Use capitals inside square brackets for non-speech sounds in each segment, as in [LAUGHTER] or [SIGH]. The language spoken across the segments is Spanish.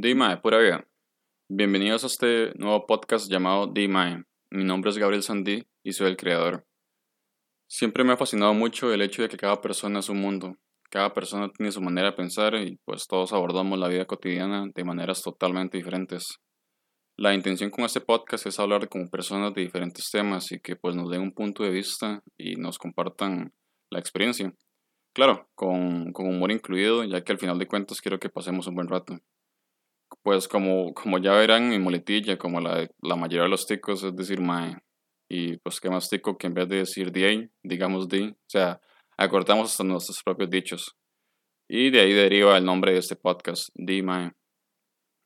Dima de pura vida. Bienvenidos a este nuevo podcast llamado Dima. Mi nombre es Gabriel Sandí y soy el creador. Siempre me ha fascinado mucho el hecho de que cada persona es un mundo. Cada persona tiene su manera de pensar y pues todos abordamos la vida cotidiana de maneras totalmente diferentes. La intención con este podcast es hablar con personas de diferentes temas y que pues nos den un punto de vista y nos compartan la experiencia. Claro, con, con humor incluido, ya que al final de cuentas quiero que pasemos un buen rato pues como, como ya verán, mi muletilla, como la, la mayoría de los ticos, es decir mae. Y pues qué más tico que en vez de decir di, digamos di. O sea, acortamos hasta nuestros propios dichos. Y de ahí deriva el nombre de este podcast, di mae.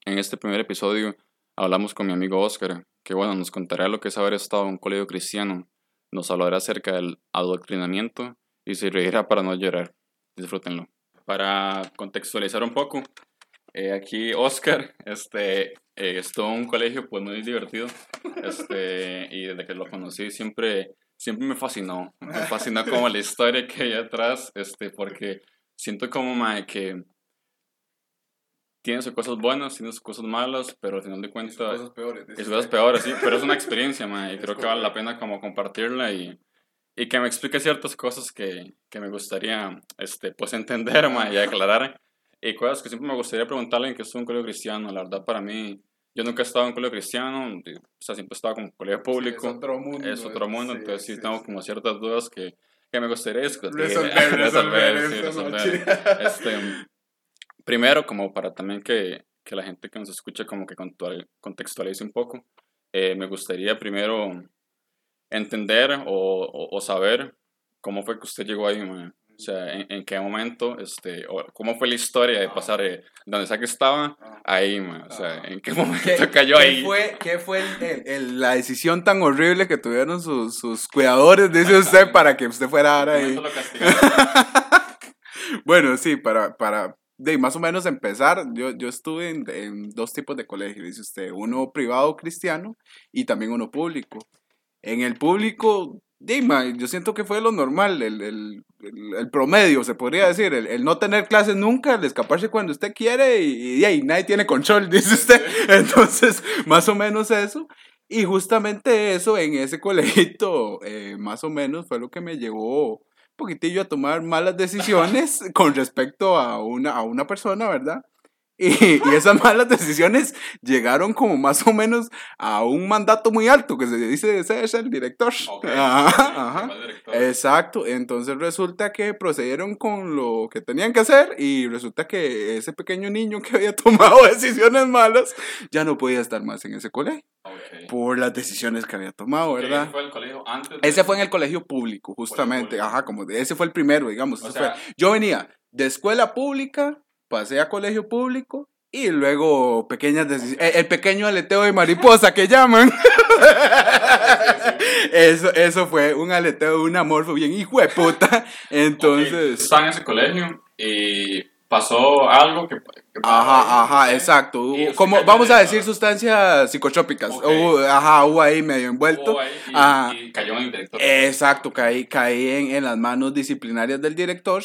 En este primer episodio hablamos con mi amigo Oscar, que bueno, nos contará lo que es haber estado en un colegio cristiano. Nos hablará acerca del adoctrinamiento y se reirá para no llorar. Disfrútenlo. Para contextualizar un poco, eh, aquí Oscar, este, eh, estuvo en un colegio pues muy divertido, este, y desde que lo conocí siempre, siempre me fascinó, me fascinó como la historia que hay atrás, este, porque siento como mae, que tiene sus cosas buenas, tiene sus cosas malas, pero al final de cuentas... sus cosas peores. Es cosas peores, sí, pero es una experiencia, [LAUGHS] mae, y creo que vale la pena como compartirla y, y que me explique ciertas cosas que, que me gustaría, este, pues entender, mae, y aclarar. Y cosas que siempre me gustaría preguntarle en que es un colegio cristiano. La verdad, para mí, yo nunca he estado en un colegio cristiano, o sea, siempre he estado como colegio público. es otro mundo. Es otro mundo, sí, entonces sí, sí, tengo como ciertas dudas que, que me gustaría discutir. Resolver, [LAUGHS] resolver, resolver. [LAUGHS] Este, primero, como para también que, que la gente que nos escucha como que contextualice un poco, eh, me gustaría primero entender o, o, o saber cómo fue que usted llegó ahí, mae. O sea, en, en qué momento, este, o cómo fue la historia de pasar de donde sea que estaba ahí, mae. O sea, en qué [LAUGHS] momento ¿Qué, cayó qué ahí. fue, qué fue el- el- el- la decisión tan horrible que tuvieron sus, sus cuidadores, dice usted, para que usted fuera ahora ¿En qué ahí? [LAUGHS] Bueno, sí, para, para de más o menos empezar, yo, yo estuve en, en dos tipos de colegios, dice usted, uno privado cristiano y también uno público. En el público, de, ma, yo siento que fue lo normal, el, el, el- promedio, se podría decir, el, no tener clases nunca, el escaparse cuando usted quiere y, y nadie tiene control, [LAUGHS] dice usted. Entonces, más o menos eso. Y justamente eso en ese colegito, eh, más o menos, fue lo que me llevó un poquitillo a tomar malas decisiones con respecto a una, a una persona, ¿verdad? Y, y esas malas decisiones llegaron como más o menos a un mandato muy alto, que se dice ser el director. Ok, Ajá, ajá. el director. Exacto, entonces resulta que procedieron con lo que tenían que hacer y resulta que ese pequeño niño que había [LAUGHS] tomado decisiones malas ya no podía estar más en ese colegio Ok. por las decisiones que había tomado, ¿Ese ¿verdad? fue el colegio antes de- Ese fue en el colegio público, justamente, público. ajá, como de- ese fue el primero, digamos. O ese sea- fue- yo venía de escuela pública, pasé a colegio público y luego pequeñas decisiones, el, el pequeño aleteo de mariposa que llaman. [LAUGHS] Eso, eso fue un aleteo, un amor bien hijo de puta. Entonces, Estaba en ese colegio y pasó algo que... que- ajá, ajá, exacto. Como vamos a decir sustancias psicotrópicas. Ok. Hubo- ajá, hubo ahí medio envuelto. Ahí y, Ajá. y cayó en el director. Exacto, caí, caí en, en las manos disciplinarias del director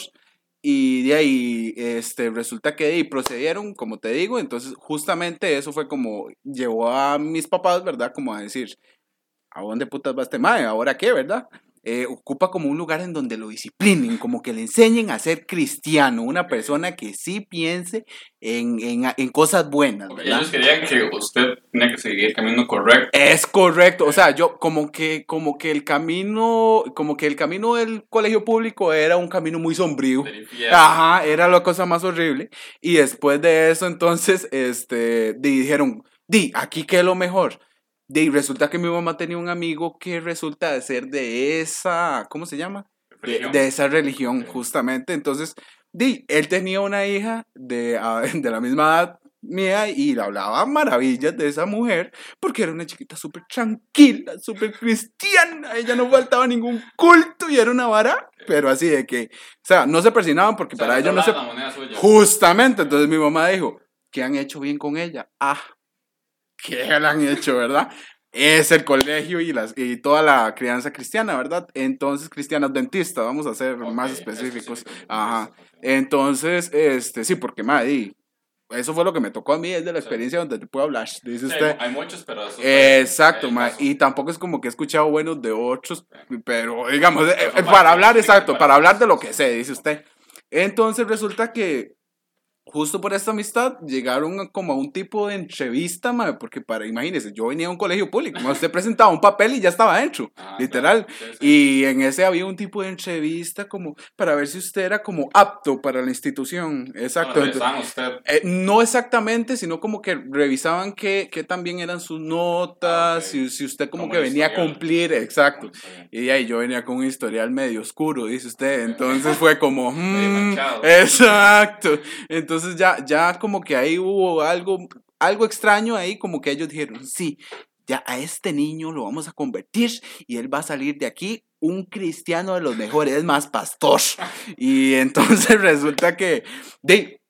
y de ahí este, resulta que de procedieron, como te digo, entonces justamente eso fue como llevó a mis papás, ¿verdad? Como a decir, ¿a dónde putas va este mae? ¿Ahora qué, verdad? Eh, ocupa como un lugar en donde lo disciplinen, como que le enseñen a ser cristiano, una persona que sí piense en, en, en cosas buenas, Ok, ¿verdad? Ellos querían que usted tenía que seguir el camino correcto. Es correcto, o sea, yo como que, como que el camino, como que el camino del colegio público era un camino muy sombrío. Ajá, era la cosa más horrible. Y después de eso, entonces, este, di- dijeron, di, aquí qué es lo mejor. Di, resulta que mi mamá tenía un amigo que resulta de ser de esa, ¿cómo se llama? De, de esa religión, justamente. Entonces, di, él tenía una hija de, ah, [LAUGHS] de la misma edad mía y le hablaba maravillas de esa mujer porque era una chiquita súper tranquila, súper cristiana. Ella no faltaba ningún culto y era una vara, pero así de que, o sea, no se persinaban porque O sea, para ellos no se... Justamente, entonces mi mamá dijo, ¿qué han hecho bien con ella? Ah, ¿qué le han hecho, verdad? Es el colegio y, las, y toda la crianza cristiana, ¿verdad? Entonces, cristiana adventista, vamos a ser más es específicos. específico. Ajá. Entonces, este, sí, porque madre, eso fue lo que me tocó a mí, es de la Sí. experiencia donde te puedo hablar, dice Sí, usted. hay muchos, pero eso Exacto, ma, y tampoco es como que he escuchado buenos de otros, pero digamos, eh, Pero para hablar, exacto, para hablar de lo que sé, dice usted. Entonces resulta que justo por esta amistad llegaron a- como a un tipo de entrevista, ma, porque para, imagínese, yo venía a un colegio público, usted presentaba un papel y ya estaba adentro, Ajá, literal. claro, sí, sí. Y en ese había un tipo de entrevista como para ver si usted era como apto para la institución, exacto. Bueno, usted. eh, no exactamente, sino como que revisaban qué, qué también eran sus notas, Ah, si, si usted como, Como que venía a cumplir, exacto. Bien. Y ahí yo venía con un historial medio oscuro, dice usted. [LAUGHS] Entonces fue como, mm, exacto. Entonces ya, ya como que ahí hubo algo, algo extraño ahí, como que ellos dijeron, sí, ya a este niño lo vamos a convertir y él va a salir de aquí un cristiano de los mejores, es más pastor. [LAUGHS] Y entonces [LAUGHS] resulta que, de,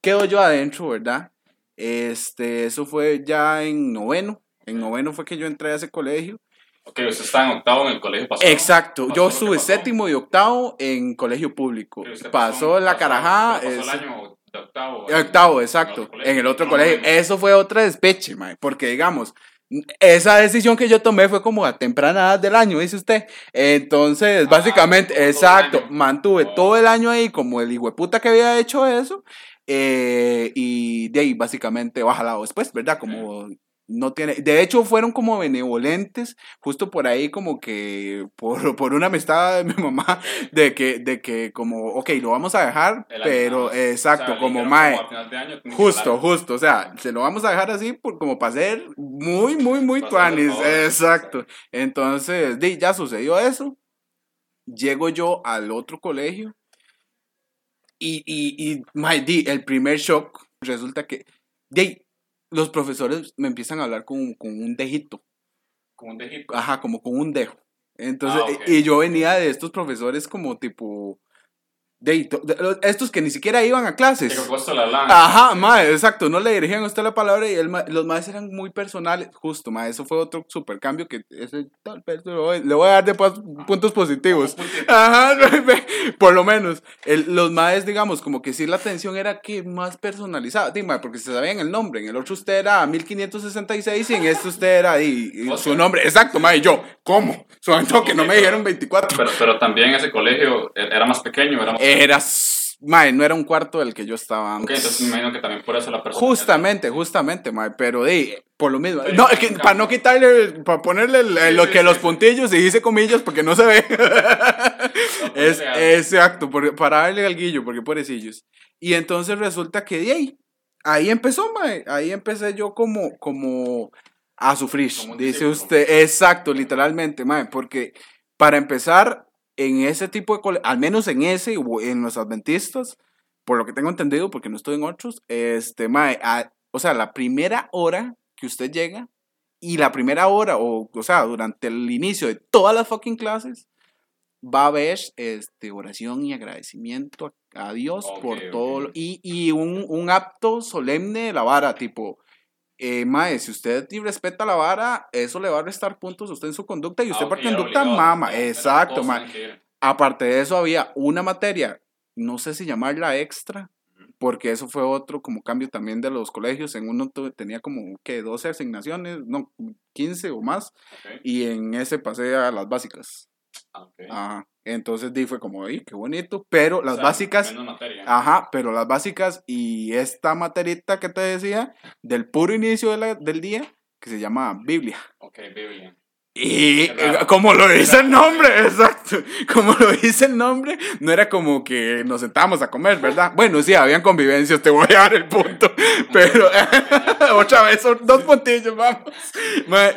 quedo yo adentro, ¿verdad? Este, eso fue ya en noveno. En noveno fue que yo entré a ese colegio. Ok, usted está en octavo en el colegio pasado. Exacto, Pasó yo estuve séptimo y octavo en colegio público. Pasó la carajada. Pasó el es- año de octavo. octavo, exacto. En el otro colegio. Eso fue otra despeche, mae, porque digamos, esa decisión que yo tomé fue como a temprana edad del año, dice usted. Entonces, Ah, básicamente, todo exacto, mantuve Oh. todo el año ahí como el hijueputa que había hecho eso. eh, y de ahí, básicamente, bájala después, ¿verdad? Como no tiene. De hecho, fueron como benevolentes, justo por ahí, como que por, [LAUGHS] por una amistad de mi mamá, de que, de que, como, ok, lo vamos a dejar, El año pero, más. exacto, O sea, como mae. año Justo, justo, o sea, se lo vamos a dejar así por, como para ser muy, muy, muy tuanis, exacto. Entonces, di, ya sucedió eso, llego yo al otro colegio y, y, y mae, di, el primer shock resulta que, di, los profesores me empiezan a hablar con, con un dejito, Como un dejito. ajá, como con un dejo. Entonces, Ah, y yo venía de estos profesores como tipo, de, de- estos que ni siquiera iban a clases. Puesto la lana. Ajá, mae, exacto, no le dirigían a usted la palabra y el ma- los maes eran muy personales, justo, mae, eso fue otro super cambio que ese tal le voy, a dar de pas- puntos positivos. Ajá, por lo menos, el- los maes, digamos, como que sí la atención era que más personalizada, mae, porque se sabían el nombre, en el otro usted era 1566 y en este usted era y, y su nombre, exacto, mae, yo, ¿cómo? Todo que no me dijeron 24. Pero, pero también ese colegio e- era más pequeño. Era más... Era, mae, no era un cuarto del que yo estaba Ok, antes. entonces me imagino que también por eso la persona. Justamente, justamente, mae, pero de, por lo mismo. No, es que para no quitarle, para ponerle el- el- lo que los puntillos y dice comillas porque no se ve. [LAUGHS] es ponerle algo. exacto, para darle al guillo, porque pobrecillos. Y entonces resulta que de ahí, ahí empezó, mae, ahí empecé yo como, como a sufrir, dice usted, exacto, literalmente, mae, porque para empezar, en ese tipo de al menos en ese, en los adventistas, por lo que tengo entendido, porque no estoy en otros, este, mae, a- o sea, la primera hora que usted llega y la primera hora, o, o sea, durante el inicio de todas las fucking clases, va a haber este, oración y agradecimiento a, a Dios por todo, lo- y, y un, un acto solemne de la vara, tipo, eh, mae, si usted respeta la vara, eso le va a restar puntos a usted en su conducta y usted Ah, por conducta obligado, mama, exacto, mae. Aparte de eso, había una materia, no sé si llamarla extra, porque eso fue otro como cambio también de los colegios. En uno tenía como que 12 asignaciones, no, 15 o más, y en ese pasé a las básicas. Ah, ok. Ajá. Entonces di fue como, ¡ay, qué bonito! Pero O las sea, básicas, materia. ajá, pero las básicas y esta materita que te decía, del puro inicio de la- del día, que se llama Biblia. Ok, Biblia. Y eh, como lo dice el nombre, [LAUGHS] exacto, como lo dice el nombre, no era como que nos sentábamos a comer, ¿verdad? Bueno, sí, habían convivencias, te voy a dar el punto, [LAUGHS] pero [LAUGHS] otra vez son dos puntillos, vamos.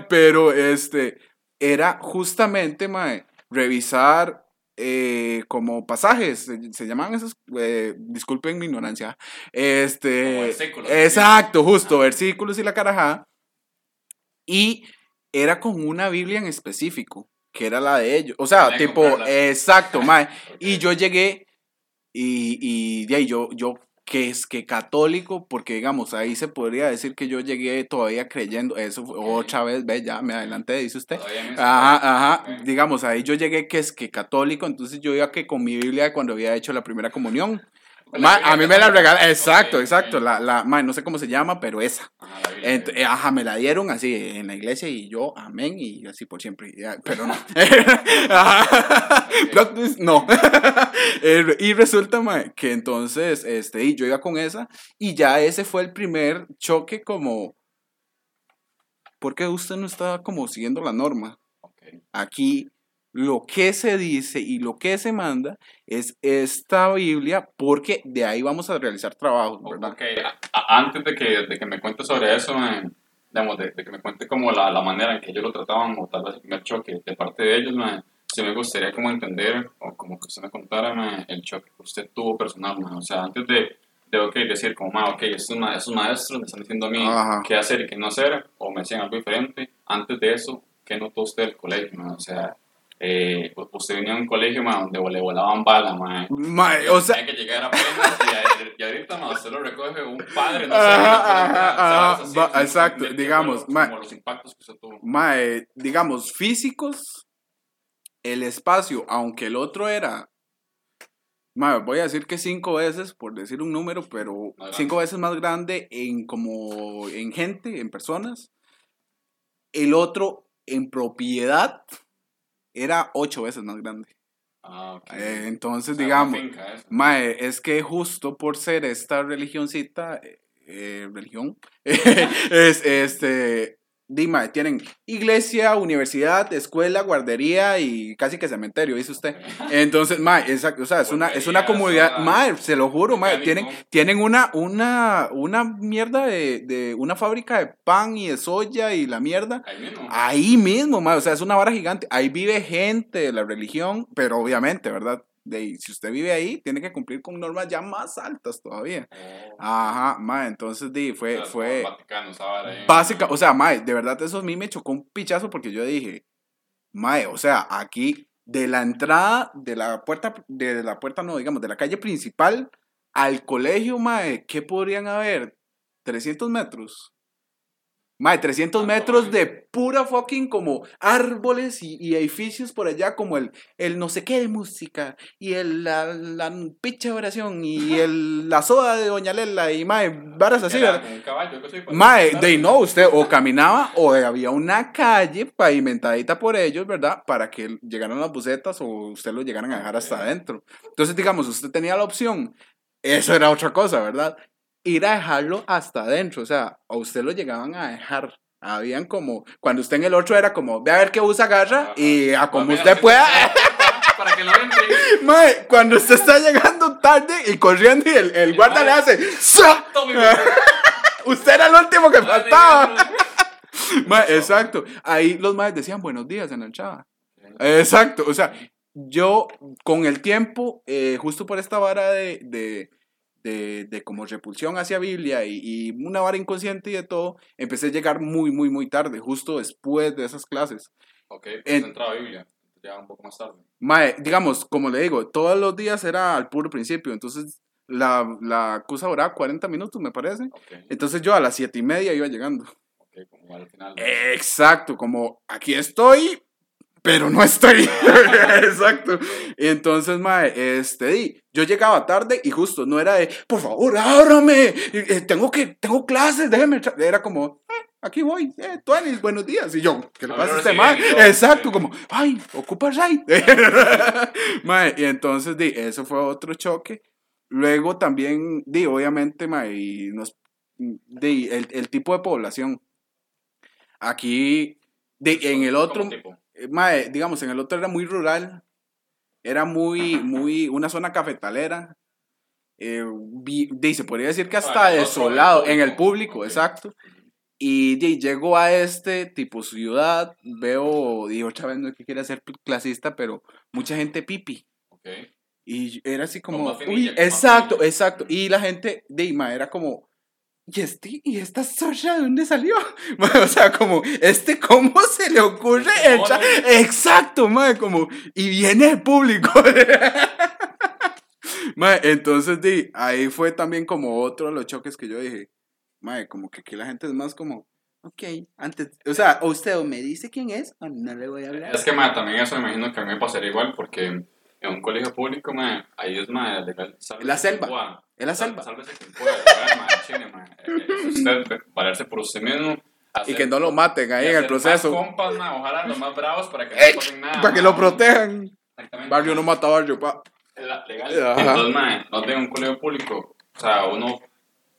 Pero este, era justamente, mae, revisar eh, como pasajes, se, se llaman esos, eh, disculpen mi ignorancia, este, versículos. exacto, justo, Ah. versículos y la carajada, y era con una Biblia en específico, que era la de ellos. O sea, Tenía tipo, exacto, mae. [LAUGHS] Y yo llegué y, y de ahí yo, yo, que es que católico, porque digamos, ahí se podría decir que yo llegué todavía creyendo, eso fue otra vez, ve, ya me adelanté, dice usted. Ajá, ajá, digamos, ahí yo llegué que es que católico, entonces yo iba que con mi Biblia cuando había hecho la primera comunión. Ma, a mí me la regalaron, exacto, Ok, exacto, la, la, ma, no sé cómo se llama, pero esa. Ajá. Ent- eh, me la dieron así en la iglesia y yo, amén, y así por siempre. ya, pero no. [LAUGHS] [LAUGHS] No. [LAUGHS] Eh, y resulta ma, que entonces este, y yo iba con esa y ya ese fue el primer choque como, ¿por qué usted no está como siguiendo la norma? Aquí lo que se dice y lo que se manda es esta Biblia porque de ahí vamos a realizar trabajos, ¿verdad? Ok, a- a- antes de que, de que me cuente sobre eso, me- digamos, de, de que me cuente como la, la manera en que ellos lo trataban o tal vez el primer choque de parte de ellos, me, sí me gustaría como entender o como que usted me contara me, el choque que usted tuvo personal, me. o sea, antes de, de ok, decir como, ok, estos, esos maestros me están diciendo a mí Ajá. qué hacer y qué no hacer, o me decían algo diferente, antes de eso, ¿qué notó usted del colegio, o sea... Eh, usted venía a un colegio ma, donde le volaban balas, ma, Ma, o sea, hay que llegar apenas y, y ahorita ma, usted lo recoge un padre, no sé. Exacto, de- digamos, como, ma- como los impactos que usted tuvo. Mae, digamos, físicos, el espacio, aunque el otro era, voy a decir que cinco veces, por decir un número, pero cinco veces más grande en como en gente, en personas. El otro en propiedad era ocho veces más grande. Ah, ok. Eh, entonces, O sea, digamos, finca. Mae, es que justo por ser esta religioncita, eh, eh, religión, [LAUGHS] es este, di, mae, tienen iglesia, universidad, escuela, guardería y casi que cementerio, dice usted. [LAUGHS] Entonces, mae, exacto, o sea, es una, es una comunidad, mae, se lo juro, mae, tienen, tienen una, una, una mierda de, de, una fábrica de pan y de soya y la mierda. Ahí mismo. Ahí mismo, mae, o sea, es una vara gigante. Ahí vive gente de la religión, pero obviamente, ¿verdad? De, si usted vive ahí, tiene que cumplir con normas ya más altas todavía. Oh, Ajá, mae, entonces di, o fue, sea, fue Vaticano, ahí. básica, o sea, mae, de verdad eso a mí me chocó un pichazo porque yo dije, mae, o sea, aquí de la entrada de la puerta, de la puerta no, digamos, de la calle principal al colegio, mae, ¿qué podrían haber? 300 metros. Mae, 300 Tanto, metros de pura fucking como árboles y, y edificios por allá, como el, el no sé qué de música, y el, la, la picha oración, y [LAUGHS] el, la soda de Doña Lela, y mae, varas así, ¿verdad? Mae, de no, usted o caminaba o había una calle pavimentadita por ellos, ¿verdad? Para que llegaran las bucetas o usted lo llegaran a dejar hasta adentro. Entonces, digamos, usted tenía la opción, eso era otra cosa, ¿verdad? Ir a dejarlo hasta adentro, o sea, a usted lo llegaban a dejar. Habían como, cuando usted en el otro era como, ve a ver qué bus agarra Ajá. y a como usted pueda. [LAUGHS] Para que lo entre. Mae, cuando usted está llegando tarde y corriendo y el, el guarda le hace, ¡sa! [LAUGHS] Usted era el último que Madre faltaba. [LAUGHS] mía. Ma, exacto. Ahí los maes decían buenos días en el chava. Exacto. O sea, yo con el tiempo, eh, justo por esta vara de, de, de, de como repulsión hacia Biblia y, y una vara inconsciente y de todo, empecé a llegar muy, muy, muy tarde, justo después de esas clases. Ok, pues En- entraba a Biblia. Ya un poco más tarde. Mae, digamos, como le digo, todos los días era al puro principio, entonces la, la cosa duraba 40 minutos, me parece. Entonces yo a las 7 y media iba llegando. ok, como al final. Exacto, como aquí estoy, pero no estoy. [LAUGHS] Exacto. Entonces, mae, este, di, yo llegaba tarde y justo no era de, por favor, ábrame, eh, tengo que, tengo clases, déjeme. tra-". Era como, "Eh, aquí voy, eh, Tuanis, buenos días. Y yo, ¿qué le pasa a este sí, mae? yo- Exacto, como, ay, ocupa right. [LAUGHS] mae, y entonces, di, eso fue otro choque. Luego también, di, obviamente, mae, y nos, di, el, el tipo de población. Aquí, di, en el otro. Eh, mae, digamos, en el otro era muy rural, era muy, muy, una zona cafetalera. Eh, vi- se podría decir que hasta Ah, desolado, en el en el público, exacto. Y di, llego a este tipo ciudad, veo, y otra vez no es que quiera ser clasista, pero mucha gente pipi. Y era así como, uy, exacto, exacto. Y la gente de Ima era como, ¿y este, y esta soya de dónde salió? [LAUGHS] o sea, como, ¿este cómo se le ocurre mono. Exacto, mae, como, y viene el público. [LAUGHS] mae, entonces, di, ahí fue también como otro de los choques que yo dije, mae, como que aquí la gente es más como, ok, antes, o sea, o usted o me dice quién es, o no le voy a hablar. Es que ma, también eso me imagino que a mí me pasaría igual porque en un colegio público, ahí es, mae, legal. La selva. Es la selva. Sálvese quien pueda, legal, mae, chile, mae. Usted, valerse por usted mismo. Y que no lo maten ahí en el proceso. Más compas, mae, ojalá los más bravos para que no ¡Ey! le pasen nada. Para que mae. lo protejan. Exactamente. Barrio no mata barrio, pa. La- legal. Ajá. Entonces, mae, no tenga un colegio público. O sea, uno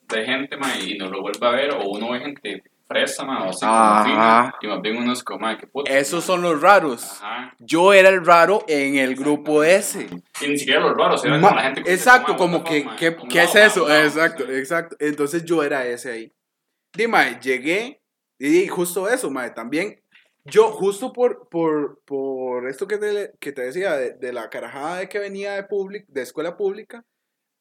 ve gente, mae, y no lo vuelve a ver, o uno ve gente fresa, o y más bien uno es como, qué puta. Esos son los raros. Ajá. Yo era el raro en el grupo ese. Y ni siquiera los raros, eran Ma- como la gente que exacto, se como que, ¿qué, qué lado, es eso? lado, Exacto, mae. exacto. Entonces yo era ese ahí. Dime, llegué y justo eso, mae, también. Yo, justo por, por, por esto que te, que te decía, de, de la carajada de que venía de, public, de escuela pública,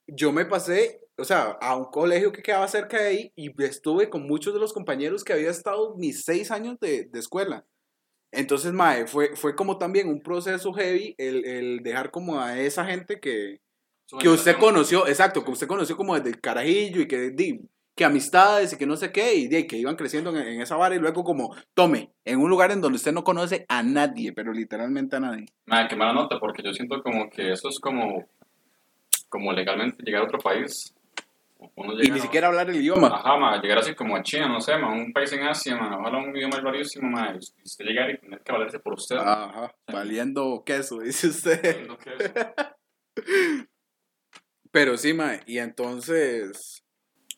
yo me pasé, o sea, a un colegio que quedaba cerca de ahí y estuve con muchos de los compañeros que había estado mis seis años de, de escuela. Entonces, mae, fue, fue como también un proceso heavy el, el dejar como a esa gente que, que usted conoció, exacto, que usted conoció como desde el carajillo y que, di, que amistades y que no sé qué, y que iban creciendo en, en esa vara y luego como, tome, en un lugar en donde usted no conoce a nadie, pero literalmente a nadie. Mae, qué mala nota, porque yo siento como que eso es como, como legalmente llegar a otro país. Y ni a- siquiera hablar el idioma. Ajá, ma, llegar así como a China, no sé, ma, un país en Asia, ma, ojalá un idioma rarísimo, ma, y usted llegar y tener que valerse por usted. Ajá, valiendo queso, [LAUGHS] dice usted. Lo que es. Pero sí, mae, y entonces...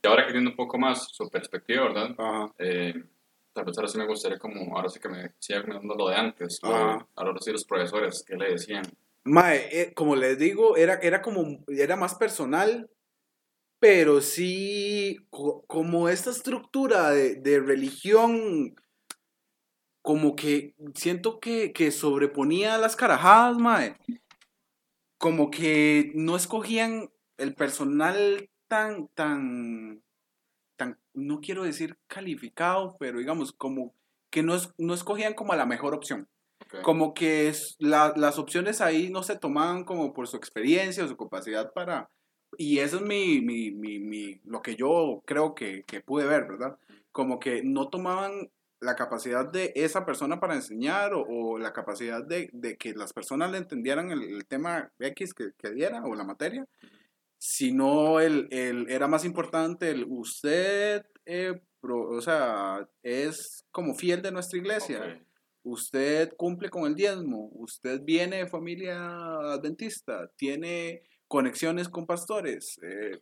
Y ahora que entiendo un poco más su perspectiva, ¿verdad? Ajá. Eh, tal vez ahora sí me gustaría como, ahora sí que me siga comentando lo de antes, Ajá. ahora sí los profesores, ¿qué le decían? Mae, eh, como les digo, era, era como, era más personal, pero sí, co- como esta estructura de, de religión, como que siento que, que sobreponía las carajadas, mae. Como que no escogían el personal tan, tan, tan, no quiero decir calificado, pero digamos, como que no, es- no escogían como la mejor opción Como que es- la- las opciones ahí no se tomaban como por su experiencia o su capacidad para... Y eso es mi, mi, mi, mi- lo que yo creo que, que pude ver, ¿verdad? Como que no tomaban la capacidad de esa persona para enseñar o, o la capacidad de, de que las personas le entendieran el, el tema X que, que diera o la materia, sino el, el, era más importante el usted, eh, pro- o sea, es como fiel de nuestra iglesia Ok. Usted cumple con el diezmo, usted viene de familia adventista, tiene conexiones con pastores. eh,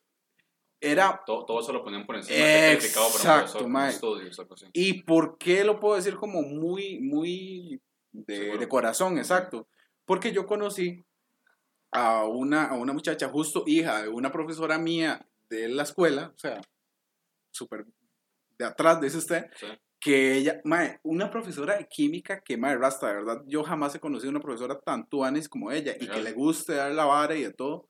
era, Todo, todo eso lo ponían por encima Exacto, profesor, estudios, así. ¿y por qué lo puedo decir como muy, muy de, corazón? Exacto. Porque yo conocí a una, a una muchacha, justo hija de una profesora mía de la escuela, o sea, súper de atrás, dice usted, Sí. Que ella, mae, una profesora de química que, mae, rasta, de verdad, yo jamás he conocido una profesora tan tuanis como ella y que le guste dar la vara y de todo.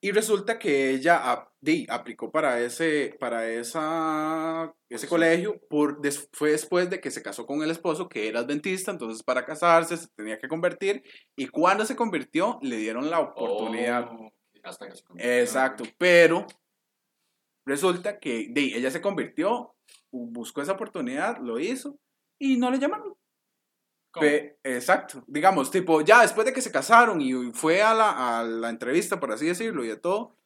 Y resulta que ella ap- di, aplicó para ese, para esa, ese Sí. colegio, por, des- fue después de que se casó con el esposo, que era adventista, entonces para casarse se tenía que convertir, y cuando se convirtió, le dieron la oportunidad. Oh, hasta que se convirtió. Exacto, pero resulta que di, ella se convirtió, buscó esa oportunidad, lo hizo, y no le llamaron. Pe- exacto, digamos, tipo, ya después de que se casaron y fue a la, a la entrevista, por así decirlo, y de todo,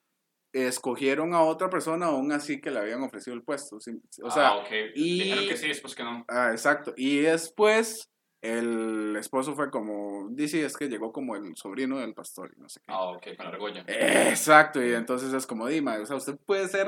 escogieron a otra persona aún así que le habían ofrecido el puesto. O sea, ah, ok. y- Dijeron que sí, después que no. ah, exacto. Y después el esposo fue como, dice, es que llegó como el sobrino del pastor y no sé qué. Ah, ok, con la argolla. Exacto, y entonces es como, Dima, o sea, usted puede ser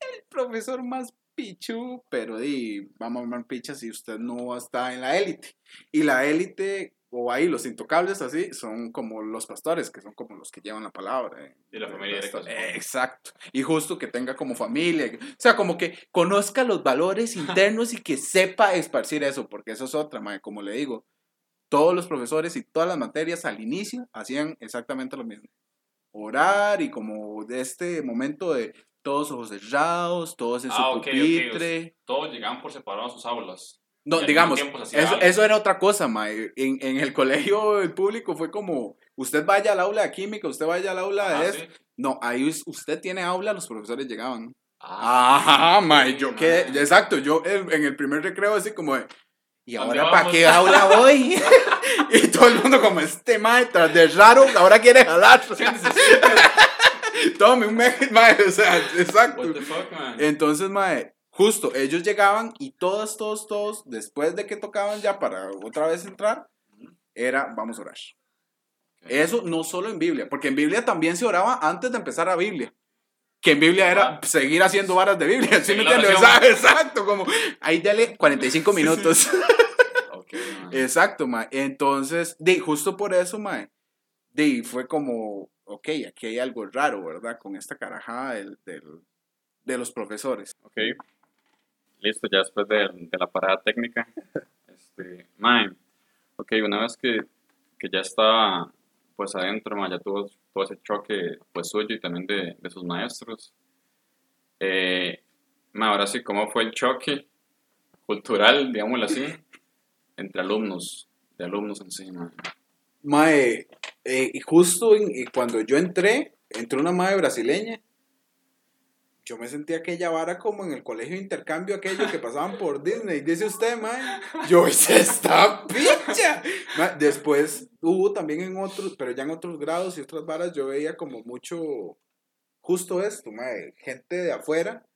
el profesor más pichu, pero di, vamos a armar pichas si usted no está en la élite. Y la élite, o ahí los intocables así, son como los pastores, que son como los que llevan la palabra. eh, Y la familia pastor. supongo. Exacto. Y justo que tenga como familia. O sea, como que conozca los valores internos y que sepa esparcir eso, porque eso es otra, mae, como le digo. Todos los profesores y todas las materias al inicio hacían exactamente lo mismo. Orar y como de este momento de todos ojos cerrados, todos en su Ah, pupitre. Todos llegaban por separado a sus aulas. No, digamos, eso, eso era otra cosa, mae. En, en el [LAUGHS] colegio el público fue como, usted vaya al aula de química, usted vaya al aula de Ah, sí. No, ahí us- usted tiene aula, los profesores llegaban. Ah, Ajá, sí, yo mae. exacto, yo en, en el primer recreo así como de, ¿y ¿Dónde ahora para qué aula [LAUGHS] voy? [LAUGHS] y todo el mundo como, este mae, tras de raro, ahora quiere jalar. Tome un mes, [LAUGHS] mae, o sea, exacto. What the fuck, man. Entonces, mae, justo, ellos llegaban y todos, todos, todos, después de que tocaban ya para otra vez entrar, era, vamos a orar. Eso no solo en Biblia, porque en Biblia también se oraba antes de empezar a Biblia. Que en Biblia era Ah. seguir haciendo varas de Biblia, ¿sí me la entiendes? [LAUGHS] Exacto, como, ahí dale 45 minutos. [LAUGHS] Ok, man. Exacto, mae. Entonces, de, justo por eso, mae, de, fue como, ok, aquí hay algo raro, ¿verdad? Con esta carajada del, del- de los profesores. Ok. Listo, ya después de, de la parada técnica. [LAUGHS] Este, ok, una vez que, que ya estaba pues adentro, ya tuvo todo ese choque pues suyo y también de, de sus maestros. Eh, ahora sí, ¿cómo fue el choque cultural, digámoslo así, entre alumnos, de alumnos en sí, mae? Eh, justo cuando yo entré, entró una madre brasileña. Yo me sentía aquella vara como en el colegio de intercambio, aquello que pasaban por Disney. Dice usted, mae. Yo hice esta picha. Después hubo también en otros, pero ya en otros grados y otras varas, yo veía como mucho, justo esto, mae. Gente de afuera,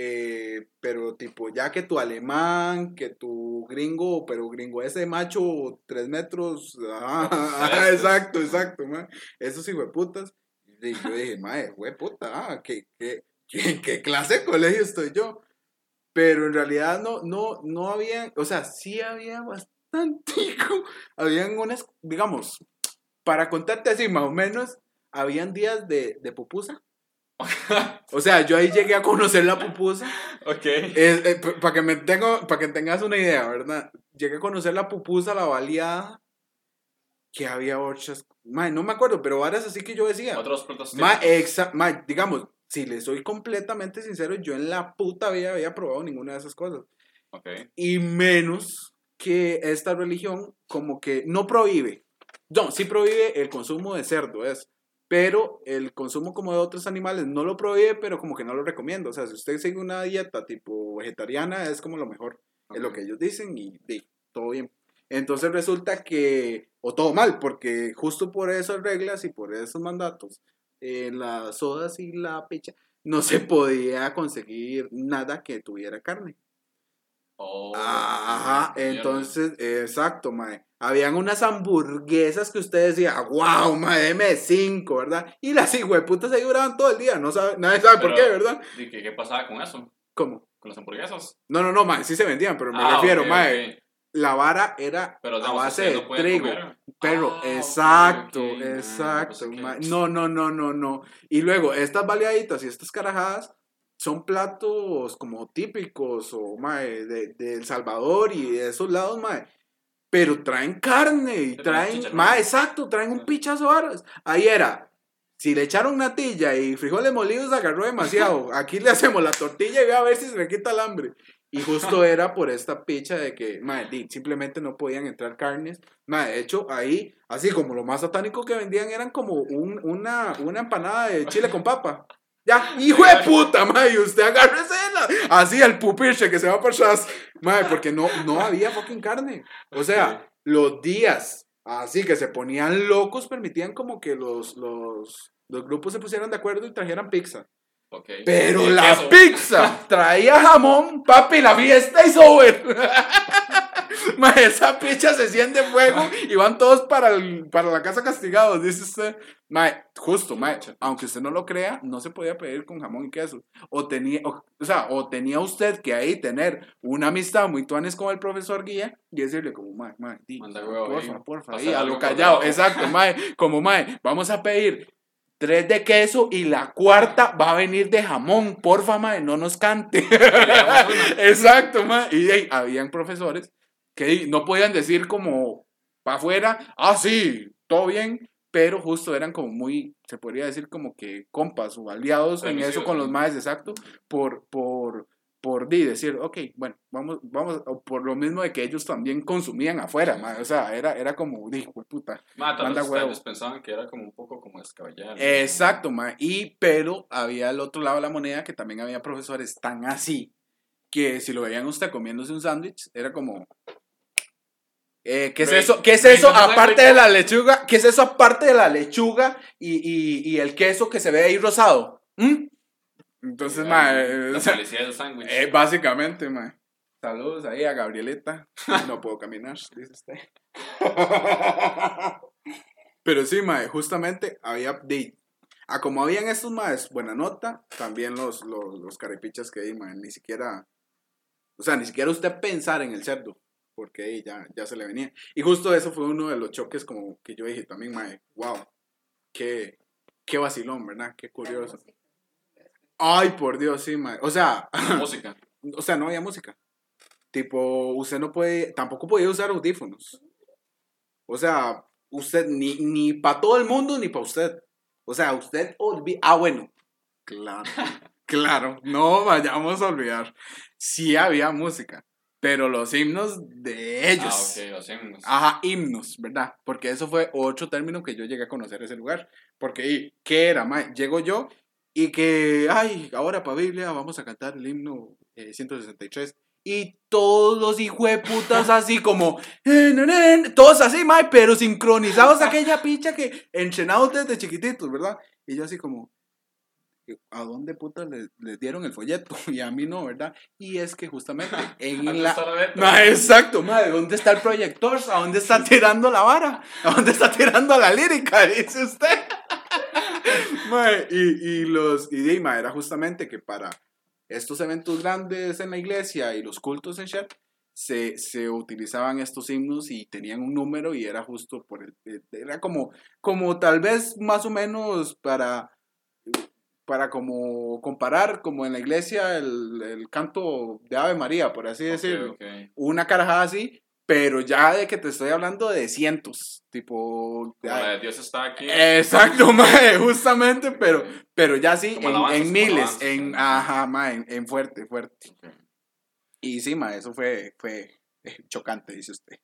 eh, pero tipo, ya que tu alemán, que tu gringo, pero gringo ese macho, tres metros, ajá, exacto, exacto, mae. Esos hijueputas. Y yo dije, mae, hueputa, ah, ¿qué, qué, qué, qué clase de colegio estoy yo? Pero en realidad no, no, no había, o sea, sí había bastante, [LAUGHS] habían unas, digamos, para contarte así más o menos, habían días de, de pupusa. [LAUGHS] O sea, yo ahí llegué a conocer la pupusa. ok. para que me tengo, para que tengas una idea, ¿verdad? Llegué a conocer la pupusa, la baleada, que había otras, mae, no me acuerdo, pero varias así que yo decía. Otros platos Ma, típicos. exa- ma, digamos, si le soy completamente sincero, yo en la puta vida había probado ninguna de esas cosas. Ok. Y menos que esta religión como que no prohíbe. No, sí prohíbe el consumo de cerdo, es. Pero el consumo como de otros animales no lo prohíbe, pero como que no lo recomiendo. O sea, si usted sigue una dieta tipo vegetariana, es como lo mejor. Es lo que ellos dicen y todo bien. Entonces resulta que, o todo mal, porque justo por esas reglas y por esos mandatos, en las sodas y la picha, no se podía conseguir nada que tuviera carne. Oh, Ajá, entonces, exacto, mae. Habían unas hamburguesas que usted decía, wow, deme cinco, ¿verdad? Y las hijueputas ahí duraban todo el día, no sabe, nadie sabe por qué, ¿verdad? ¿Y qué, qué pasaba con eso? ¿Cómo? ¿Con las hamburguesas? No, no, no, mae, sí se vendían, pero me Ah, refiero, ok, mae, ok. la vara era Pero a base de no trigo. comer. Pero, Ah, exacto, exacto. pues, No, no, no, no, no. Y luego, estas baleaditas y estas carajadas son platos como típicos o mae, de, de El Salvador y de esos lados, mae. Pero traen carne y traen, mae, exacto, traen un Ah. pichazo varas. Ahí era, si le echaron natilla y frijoles molidos, agarró demasiado. [LAUGHS] Aquí le hacemos la tortilla y ve a ver si se le quita el hambre. Y justo [LAUGHS] era por esta picha de que, di, simplemente no podían entrar carnes. Mae, de hecho, ahí, así como lo más satánico que vendían eran como un- una, una empanada de chile con papa. Ya, hijo de puta, mae, usted agárrese la- así el pupiche que se va para atrás. Mae, porque no, no había fucking carne. O sea, los días así que se ponían locos permitían como que los, los, los grupos se pusieran de acuerdo y trajeran pizza. Ok. Pero la queso. pizza traía jamón, papi, la fiesta y over. [LAUGHS] Ma, esa pizza se enciende fuego y van todos para, el- para la casa castigados, dice usted. Ma, justo, ma, aunque usted no lo crea, no se podía pedir con jamón y queso. O tenía, o, o sea, o tenía usted que ahí tener una amistad muy tuanes con el profesor guía y decirle como, ma, ma, di, Manda huevo porfa, ahí. porfa, ahí, a algo callado, exacto, ma, como, ma, vamos a pedir tres de queso y la cuarta va a venir de jamón, porfa, mae, no nos cante. [LAUGHS] Exacto, mae. Y hey, habían profesores que no podían decir como para afuera, ah, sí, todo bien, pero justo eran como muy, se podría decir como que compas o aliados en eso con los maes, exacto, por, por, por di, decir, ok, bueno, vamos, vamos, por lo mismo de que ellos también consumían afuera, mae, o sea, era, era como, di, puta, Ma, Manda vez huevo. ustedes pensaban que era como un poco como descabellado. Exacto, ma. Y, pero había el otro lado de la moneda que también había profesores tan así que si lo veían usted comiéndose un sándwich, era como, Eh, ¿Qué es eso? ¿Qué es eso aparte de la lechuga? ¿Qué es eso aparte de la lechuga y, y, y el queso que se ve ahí rosado? ¿Mm? Entonces, mae, eh, La [LAUGHS] policía del sándwich. eh, básicamente, mae. Saludos ahí a Gabrielita. No puedo caminar, dice usted. [LAUGHS] Pero sí, mae, justamente había de a como habían estos maes buena nota, también los, los, los carepichas que di, mae, ni siquiera, o sea, ni siquiera usted pensar en el cerdo, porque ahí ya, ya se le venía. Y justo eso fue uno de los choques como que yo dije también, mae, wow, qué, qué vacilón, ¿verdad? Qué curioso. Ay, por Dios, sí, mae. O sea, [LAUGHS] Música. o sea, no había música. Tipo, usted no puede, tampoco podía usar audífonos. O sea, usted, ni, ni para todo el mundo, ni para usted. O sea, usted olvida. Ah, bueno. Claro, [LAUGHS] claro. No vayamos a olvidar. Sí había música, pero los himnos de Ah, ellos. ok, los himnos. Ajá, himnos, ¿verdad? Porque eso fue otro término que yo llegué a conocer ese lugar. Porque, ¿y ¿qué era? mae? Llego yo y que, ay, ahora para Biblia vamos a cantar el himno eh, 163. Y todos los hijueputas [LAUGHS] así como, eh, todos así, mae, pero sincronizados [LAUGHS] aquella picha que entrenados desde chiquititos, ¿verdad? Y yo así como, ¿a dónde putas les, les dieron el folleto? [LAUGHS] Y a mí no, ¿verdad? Y es que justamente [LAUGHS] en la... Ma, exacto, madre, ¿dónde está el proyector? ¿A dónde está tirando la vara? ¿A dónde está tirando la lírica? [LAUGHS] Dice usted. Ma, y, y los, y di, ma, era justamente que para estos eventos grandes en la iglesia y los cultos en Shep, se, se utilizaban estos himnos y tenían un número y era justo por el, eh, era como, como tal vez más o menos para, para como comparar como en la iglesia el, el canto de Ave María, por así Ok, decirlo ok. una carajada así, pero ya de que te estoy hablando de cientos, tipo... De Dios está aquí. Exacto, [LAUGHS] mae, justamente, pero, pero ya sí, en, alabanzas, en miles, en, ajá, mae, en, en fuerte, fuerte. Ok. Y sí, mae, eso fue, fue eh, chocante, dice usted.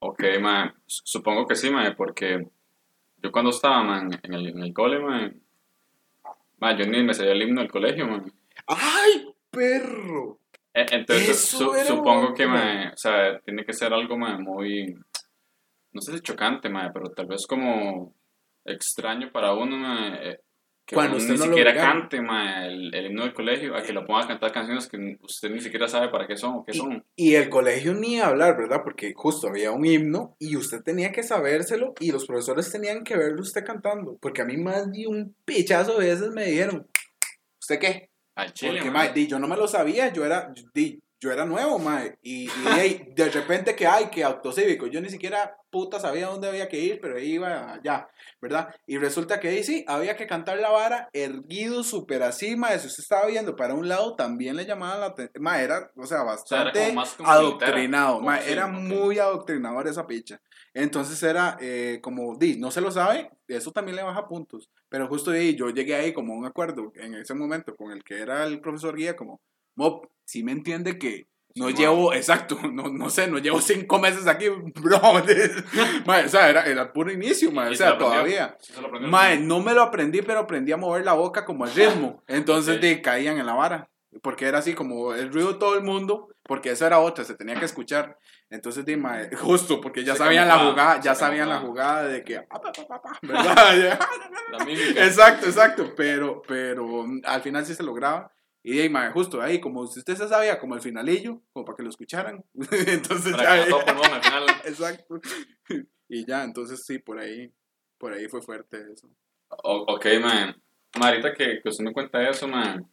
Ok, man. Supongo que sí, man, porque yo cuando estaba, man, en el, en el cole, man, man, yo ni me sabía el himno del colegio, man. ¡Ay, perro! E- Entonces, su- supongo que, man, o sea, tiene que ser algo, man, muy, no sé si chocante, man, pero tal vez como extraño para uno, man, eh, que Cuando usted ni no siquiera cante, man, el, el himno del colegio, a que lo ponga a cantar canciones que usted ni siquiera sabe para qué son o qué son. Y el colegio ni hablar, ¿verdad? Porque justo había un himno y usted tenía que sabérselo y los profesores tenían que verlo usted cantando. Porque a mí más de un pichazo de veces me dijeron, ¿usted qué? Al chile, Porque, mae, di, yo no me lo sabía, yo era, di, yo era nuevo, mae, y, y de, de repente que hay, que autocívico, yo ni siquiera puta sabía dónde había que ir, pero iba allá, ¿verdad? Y resulta que ahí sí, había que cantar la vara erguido, súper así, mae, si usted estaba viendo para un lado, también le llamaban la atención, mae, era, o sea, sea, era bastante como más como adoctrinado, militar, mae, era muy adoctrinador esa picha. Entonces era eh, como, di, no se lo sabe, eso también le baja puntos. Pero justo ahí yo llegué ahí como a un acuerdo en ese momento con el que era el profesor guía, como, Mop, si me entiende que no Sí, llevo, exacto, [LAUGHS] no, no sé, no llevo cinco meses aquí, [LAUGHS] bro. [LAUGHS] Mae, o sea, era, era puro inicio, Y o sea, todavía. Sí se aprendió. Mae, no me lo aprendí, pero aprendí a mover la boca como el ritmo. Entonces Ok. de, caían en la vara. Porque era así como el ruido de todo el mundo, porque eso era otra, se tenía que escuchar. Entonces, di, mae, justo, porque ya Se sabían la jugada, ya sabían la jugada de que, ah, ¿verdad? Exacto, exacto, pero, pero mm, al final sí se lograba. Y de ahí, mae, justo ahí, como si usted se sabía, como el finalillo, como para que lo escucharan. [LAUGHS] entonces Para ya, que todo [LAUGHS] pulmón al final. exacto. Y ya, entonces sí, por ahí, por ahí fue fuerte eso. O- ok, man. Ma, ahorita que, que usted me cuenta eso, man.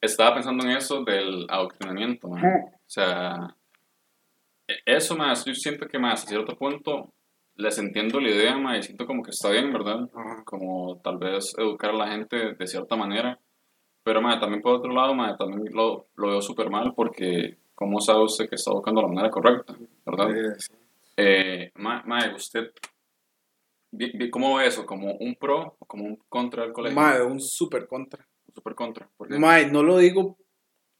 Estaba pensando en eso del adoctrinamiento, man. O sea, e- eso, más, yo siento que más, a cierto punto, les entiendo la idea, man, y siento como que está bien, ¿verdad? Como tal vez educar a la gente de cierta manera. Pero, man, también por otro lado, man, también lo, lo veo súper mal porque, ¿cómo sabe usted que está educando de la manera correcta? ¿Verdad? Eh, ma, ma, usted, ¿cómo ve eso? ¿Como un pro o como un contra del colegio? Mae, un super contra. Super contra. ¿Por qué? Mae, no lo digo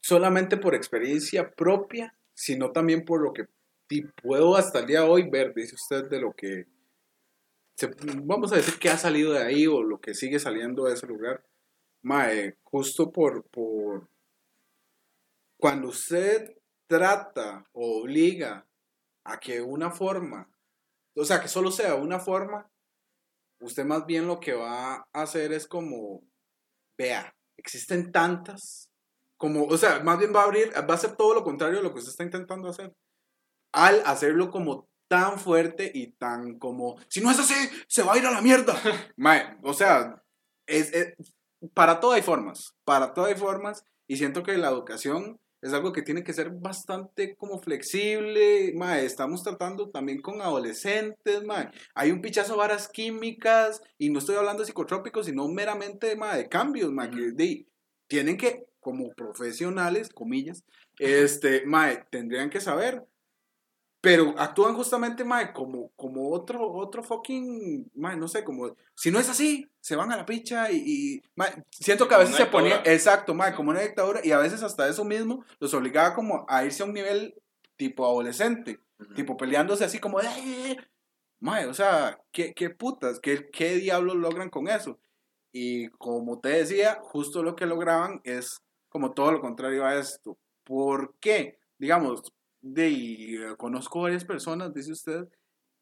solamente por experiencia propia, sino también por lo que sí puedo hasta el día de hoy ver, dice usted, de lo que, se- vamos a decir que ha salido de ahí o lo que sigue saliendo de ese lugar. Mae, justo por, por cuando usted trata o obliga a que una forma, o sea, que solo sea una forma, usted más bien lo que va a hacer es como, vea, existen tantas, como, o sea, más bien va a abrir, va a hacer todo lo contrario de lo que usted está intentando hacer, al hacerlo como tan fuerte y tan como, si no es así, se va a ir a la mierda. [LAUGHS] Mae, o sea, es, es- para todo hay formas, para todo hay formas, y siento que la educación es algo que tiene que ser bastante como flexible, mae, estamos tratando también con adolescentes, mae, hay un pichazo de varas químicas, y no estoy hablando de psicotrópicos, sino meramente, mae, de cambios, mae, que de- tienen que, como profesionales, comillas, este, mae, tendrían que saber, pero actúan justamente, mae, como, como otro, otro fucking, mae, no sé, como, si no es así, se van a la picha y, y, mae, siento que a veces se ponía, exacto, mae, como una dictadura, y a veces hasta eso mismo los obligaba como a irse a un nivel tipo adolescente, tipo peleándose así como, de, "Ay, ay, ay". mae, o sea, ¿qué, qué putas, qué, qué diablos logran con eso? Y como te decía, justo lo que lograban es como todo lo contrario a esto. ¿Por qué? Digamos, de, y, eh, conozco varias personas, dice usted,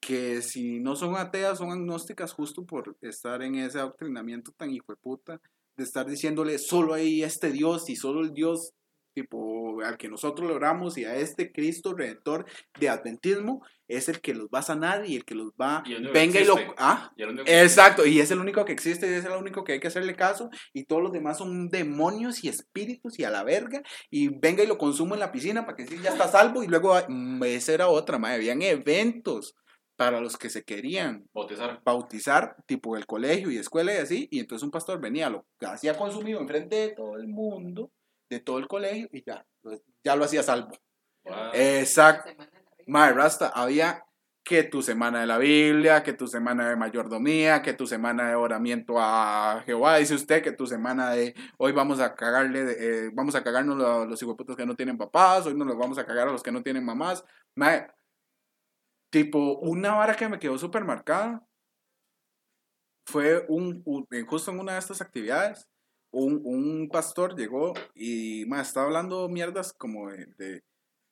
que si no son ateas, son agnósticas justo por estar en ese adoctrinamiento tan hijo de puta, de estar diciéndole solo hay este Dios y solo el Dios tipo al que nosotros le oramos y a este Cristo redentor de adventismo es el que los va a sanar y el que los va Y el venga y lo ah Y el Exacto, y es el único que existe, y es el único que hay que hacerle caso, y todos los demás son demonios y espíritus y a la verga, y venga y lo consumo en la piscina para que sí, ya está salvo, y luego, mm, esa era otra, madre, habían eventos para los que se querían Bautizar. bautizar, tipo el colegio y escuela y así, y entonces un pastor venía, lo hacía consumido enfrente de todo el mundo, de todo el colegio, y ya, ya lo hacía salvo. Wow. Exacto. Mae, Rasta, había que tu semana de la Biblia, que tu semana de mayordomía, que tu semana de oramiento a Jehová, dice usted, que tu semana de hoy vamos a cagarle, eh, vamos a cagarnos a los hijueputos que no tienen papás, hoy nos los vamos a cagar a los que no tienen mamás. Mae, tipo, una vara que me quedó súper marcada fue un, un- justo en una de estas actividades, un, un pastor llegó y mae, estaba hablando mierdas como de- de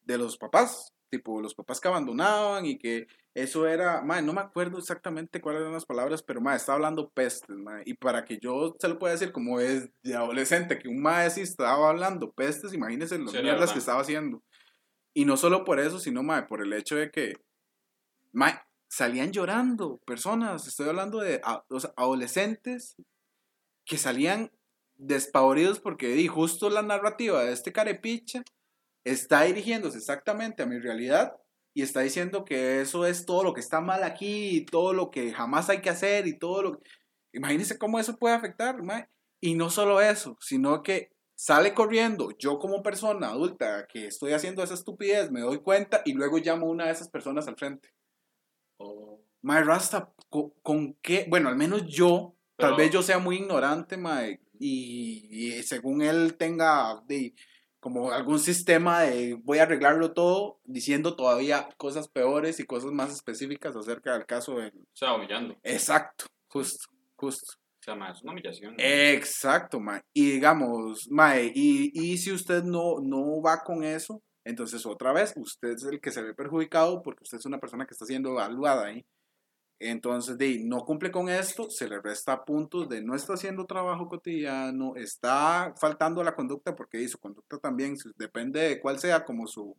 de los papás, tipo los papás que abandonaban y que eso era, no me acuerdo exactamente cuáles eran las palabras, pero madre, estaba hablando pestes, madre, y para que yo se lo pueda decir como es de adolescente, que un sí estaba hablando pestes, imagínense las mierdas verdad. que estaba haciendo. Y no solo por eso, sino, madre, por el hecho de que, madre, salían llorando personas, estoy hablando de a- sea, adolescentes que salían despavoridos porque di, justo la narrativa de este carepicha está dirigiéndose exactamente a mi realidad y está diciendo que eso es todo lo que está mal aquí y todo lo que jamás hay que hacer y todo lo imagínense cómo eso puede afectar mae. y no solo eso sino que sale corriendo yo como persona adulta que estoy haciendo esa estupidez me doy cuenta y luego llamo a una de esas personas al frente Oh. Mae Rasta, ¿con, con qué? Bueno, al menos yo, tal Pero- vez yo sea muy ignorante, Mae, y, y según él tenga de, como algún sistema de voy a arreglarlo todo, diciendo todavía cosas peores y cosas más específicas acerca del caso del... O sea, humillando. Exacto, justo, justo. O sea, ma, es una humillación. Exacto, Mae. Y digamos, Mae, y, y si usted no, no va con eso, entonces otra vez usted es el que se ve perjudicado porque usted es una persona que está siendo evaluada ahí. Entonces, de, no cumple con esto, se le resta puntos de no está haciendo trabajo cotidiano, está faltando la conducta porque su conducta también depende de cuál sea como su,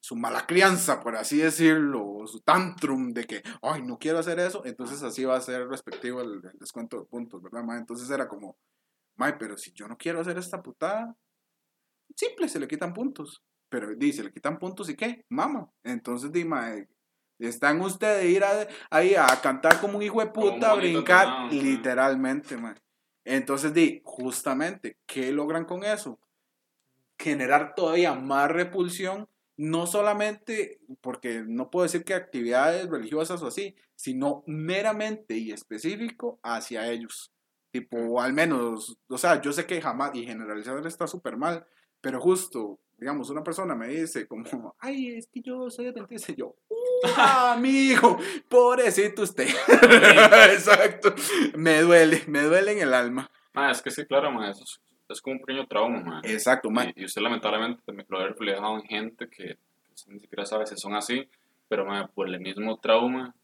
su mala crianza, por así decirlo, su tantrum de que, ay, no quiero hacer eso, entonces así va a ser respectivo el, descuento de puntos, ¿verdad, mae? Entonces era como, mae, pero si yo no quiero hacer esta putada, simple, se le quitan puntos. Pero dice, le quitan puntos y qué, mama. Entonces, di, mae, están ustedes de ir a- ahí a cantar como un hijo de puta, a brincar, tonado, literalmente, mae. Entonces, di, justamente, ¿qué logran con eso? Generar todavía más repulsión, no solamente porque no puedo decir que actividades religiosas o así, sino meramente y específico hacia ellos. Tipo, al menos, o sea, yo sé que jamás, y generalizar está súper mal, pero justo, digamos, una persona me dice como, ay, es que yo soy adventista, y yo, "Uh, amigo, pobrecito usted. [LAUGHS] Exacto, me duele, me duele en el alma. Ma, es que sí, claro, ma, eso es, es como un pequeño trauma, ma. Exacto, man. Y, y usted lamentablemente también lo ha reflejado en gente que usted ni siquiera sabe si son así, pero mae, por el mismo trauma,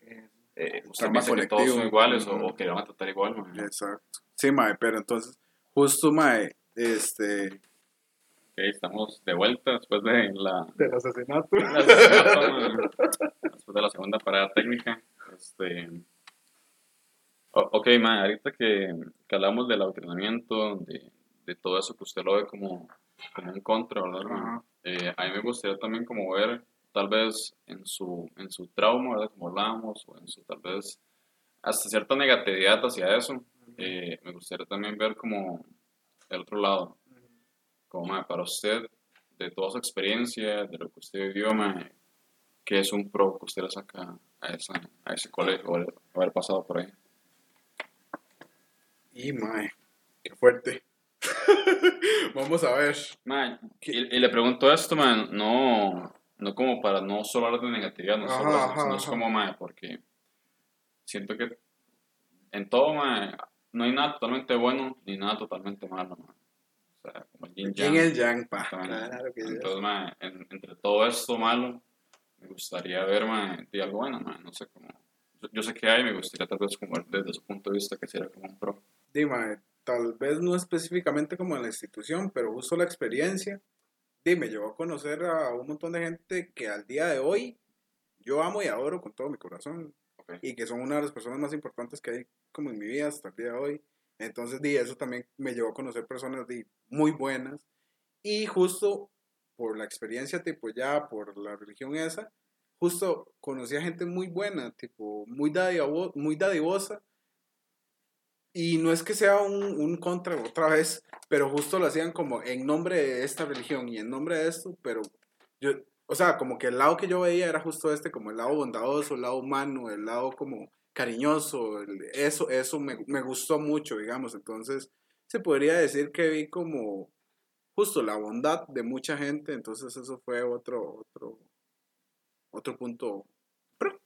eh, usted Trauma piensa que todos son iguales o, o que le van a tratar igual. mae. Exacto. Sí, mae, pero entonces, justo, mae, este... Estamos de vuelta después de la, Del asesinato. segunda, mae, después de la segunda parada técnica. Este, o- ok, mae, ahorita que, que hablamos del adoctrinamiento, de, de todo eso que usted lo ve como, como un contra, ¿verdad? mae? Ajá. Eh, a mí me gustaría también como ver, tal vez en su, en su trauma, ¿verdad? Como hablábamos, o en su tal vez hasta cierta negatividad hacia eso. Eh, me gustaría también ver como el otro lado, como mae, para usted, de toda su experiencia, de lo que usted vivió, mae, ¿qué es un pro que usted le saca a, esa, a ese colegio o haber, pasado por ahí? Y, mae, qué fuerte. [LAUGHS] Vamos a ver. Mae, y, y le pregunto esto, mae, no, no como para no solo hablar de negatividad, no solo Ajá, eso, ajá, sino es ajá. como, mae, porque siento que en todo, mae, no hay nada totalmente bueno ni nada totalmente malo, mae. O sea, como el yin ¿Quién yang. es Yang, pa? Claro que. Entonces, mae, en- entre todo esto malo, me gustaría ver, mae, de algo bueno, mae, no sé cómo. Yo, yo sé que hay, me gustaría tal vez como desde su punto de vista que sería como un pro. Dime, tal vez no específicamente como en la institución, pero justo la experiencia, dime, llevó a conocer a un montón de gente que al día de hoy yo amo y adoro con todo mi corazón Ok. y que son una de las personas más importantes que hay como en mi vida hasta el día de hoy. Entonces, di, eso también me llevó a conocer personas di, muy buenas. Y justo por la experiencia, tipo ya, por la religión esa, justo conocí a gente muy buena, tipo muy, dadivo- muy dadivosa. Y no es que sea un, un contra otra vez, pero justo lo hacían como en nombre de esta religión y en nombre de esto, pero yo, o sea, como que el lado que yo veía era justo este, como el lado bondadoso, el lado humano, el lado como cariñoso, eso, eso me, me gustó mucho, digamos, entonces se podría decir que vi como justo la bondad de mucha gente, entonces eso fue otro, otro, otro punto.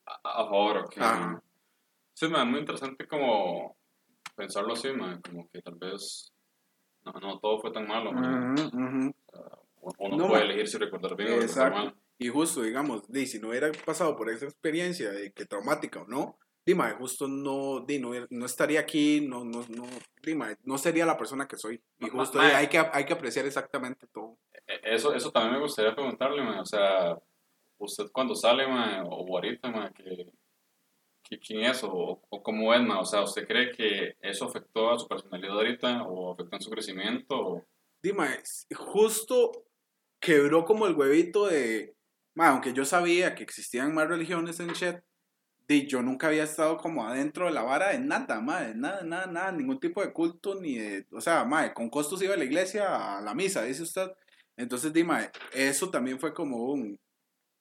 A, a favor, ok. Ajá. Sí, mae, muy interesante como pensarlo así, mae, como que tal vez no, no todo fue tan malo. Uno No, puede elegir si recordar bien o recordar mal. Y justo, digamos, di, si no hubiera pasado por esa experiencia de que traumática o no, Dima, justo no, di, no, no estaría aquí, no, no, no, Dima, no sería la persona que soy. Y Ma- justo ma- di, hay, que, hay que apreciar exactamente todo. E- Eso, eso también me gustaría preguntarle, mae, o sea, usted cuando sale, o ahorita, mae, que, que- ¿quién es o, o cómo es? O sea, ¿usted cree que eso afectó a su personalidad ahorita o afectó en su crecimiento? O, Dima, justo quebró como el huevito de, ma, aunque yo sabía que existían más religiones en Shed, di, yo nunca había estado como adentro de la vara de nada, ma, de nada, nada, nada, ningún tipo de culto, ni de, o sea, ma, con costos iba a la iglesia, a la misa, dice usted. Entonces, Dima, eso también fue como un,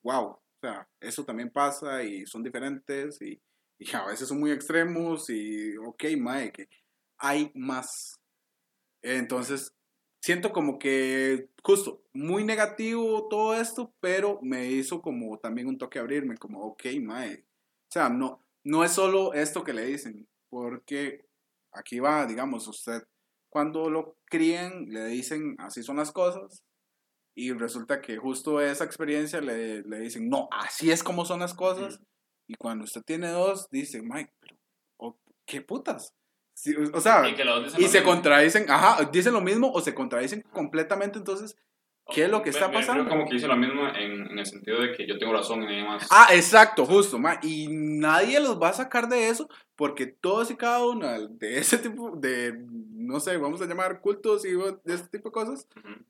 wow, o sea, eso también pasa y son diferentes y, y a veces son muy extremos y, ok, mae, que hay más. Entonces, siento como que, justo, muy negativo todo esto, pero me hizo como también un toque abrirme, como, ok, mae. O sea, no, no es solo esto que le dicen, porque aquí va, digamos, usted, cuando lo crían, le dicen, así son las cosas, y resulta que justo esa experiencia le, le dicen, no, así es como son las cosas, y cuando usted tiene dos, dice, Mike, pero, oh, ¿qué putas? Sí, o sea, y se mismo. contradicen, ajá, dicen lo mismo o se contradicen completamente, entonces, ¿qué es lo que está Me- pasando? como que dice lo mismo en, en el sentido de que yo tengo razón y nadie más. Ah, exacto, justo, ma, y nadie los va a sacar de eso porque todos y cada uno de ese tipo de, no sé, vamos a llamar cultos y de este tipo de cosas, Ujú.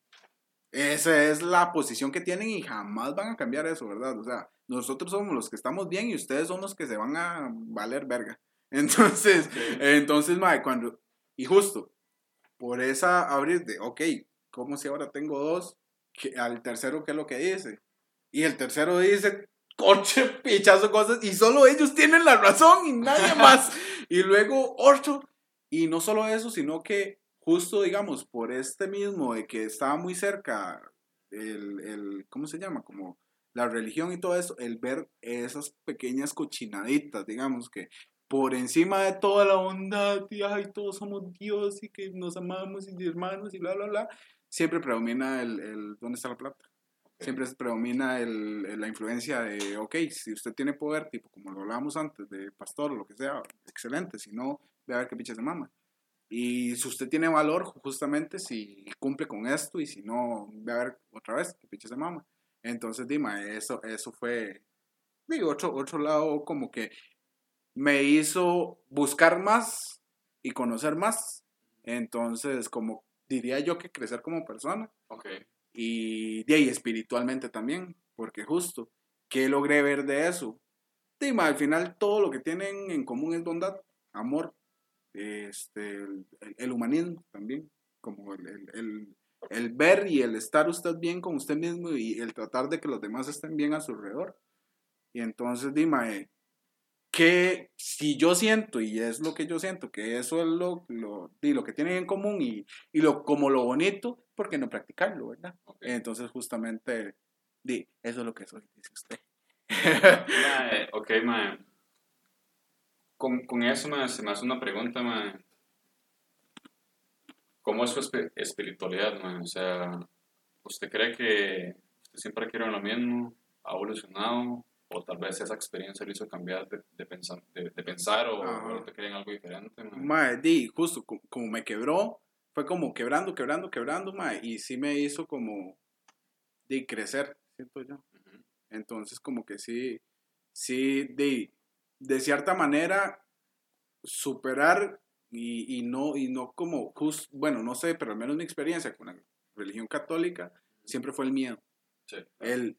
esa es la posición que tienen y jamás van a cambiar eso, ¿verdad? O sea, nosotros somos los que estamos bien y ustedes son los que se van a valer verga. [LAUGHS] Entonces, entonces, mae, cuando, y justo, por esa abrir de, ok, ¿cómo si ahora tengo dos? Que, al tercero, ¿qué es lo que dice? Y el tercero dice, coche, pichazo, cosas, y solo ellos tienen la razón y nadie [LAUGHS] más. y luego otro, y no solo eso, sino que justo, digamos, por este mismo de que estaba muy cerca el, el ¿cómo se llama? Como la religión y todo eso, el ver esas pequeñas cochinaditas, digamos, que por encima de toda la bondad, y ay, todos somos Dios y que nos amamos y hermanos y bla, bla, bla, siempre predomina el, el ¿dónde está la plata? Siempre predomina el, la influencia de, ok, si usted tiene poder, tipo como lo hablábamos antes, de pastor o lo que sea, excelente, si no, ve a ver qué pinche se mama. Y si usted tiene valor, justamente, si cumple con esto y si no, ve a ver otra vez qué pinche se mama. Entonces, Dima, eso, eso fue, digo, otro, otro lado como que me hizo buscar más y conocer más. Entonces, como diría yo que crecer como persona Ok. y de ahí espiritualmente también, porque justo, ¿qué logré ver de eso? Dima, al final todo lo que tienen en común es bondad, amor, este, el, el- el humanismo también, como el, el- ver y el estar usted bien con usted mismo y el tratar de que los demás estén bien a su alrededor. Y entonces, dime, que si yo siento, y es lo que yo siento, que eso es lo, lo, di, lo que tienen en común y, y lo, como lo bonito, ¿por qué no practicarlo, verdad? Entonces, justamente, di, eso es lo que soy, dice usted. Mae, ok, mae. Con, con eso, mae, se me hace una pregunta, mae. ¿Cómo es su espi- espiritualidad, mae? O sea, ¿usted cree que usted siempre quiere lo mismo? ¿Ha evolucionado? ¿O tal vez esa experiencia lo hizo cambiar de, de, pensar, de, de pensar o ahora te creen algo diferente, mae? Di, justo co- como me quebró, fue como quebrando, quebrando, quebrando, mae, y sí me hizo como, di, crecer, siento yo. Ujú. Entonces, como que sí, sí, de, de cierta manera, superar y, y no, y no como, jus- bueno, no sé, pero al menos mi experiencia con la religión católica siempre fue el miedo. Sí. El,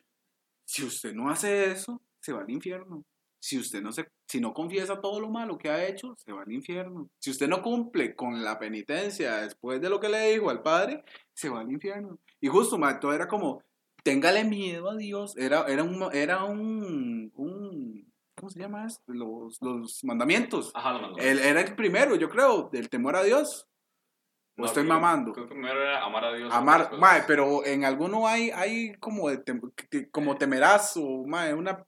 si usted no hace eso, se va al infierno. Si usted no se, si no confiesa todo lo malo que ha hecho, se va al infierno. Si usted no cumple con la penitencia después de lo que le dijo al padre, se va al infierno. Y justo, ma, todo era como, téngale miedo a Dios. Era, era un, era un, un ¿cómo se llama esto? Los, los mandamientos. Ajá, no. Él era el primero, yo creo, del temor a Dios. ¿O No, estoy creo- mamando? Creo que primero era amar a Dios. Amar, mae, pero en alguno hay, hay como, de tem- como temerás o mae, una...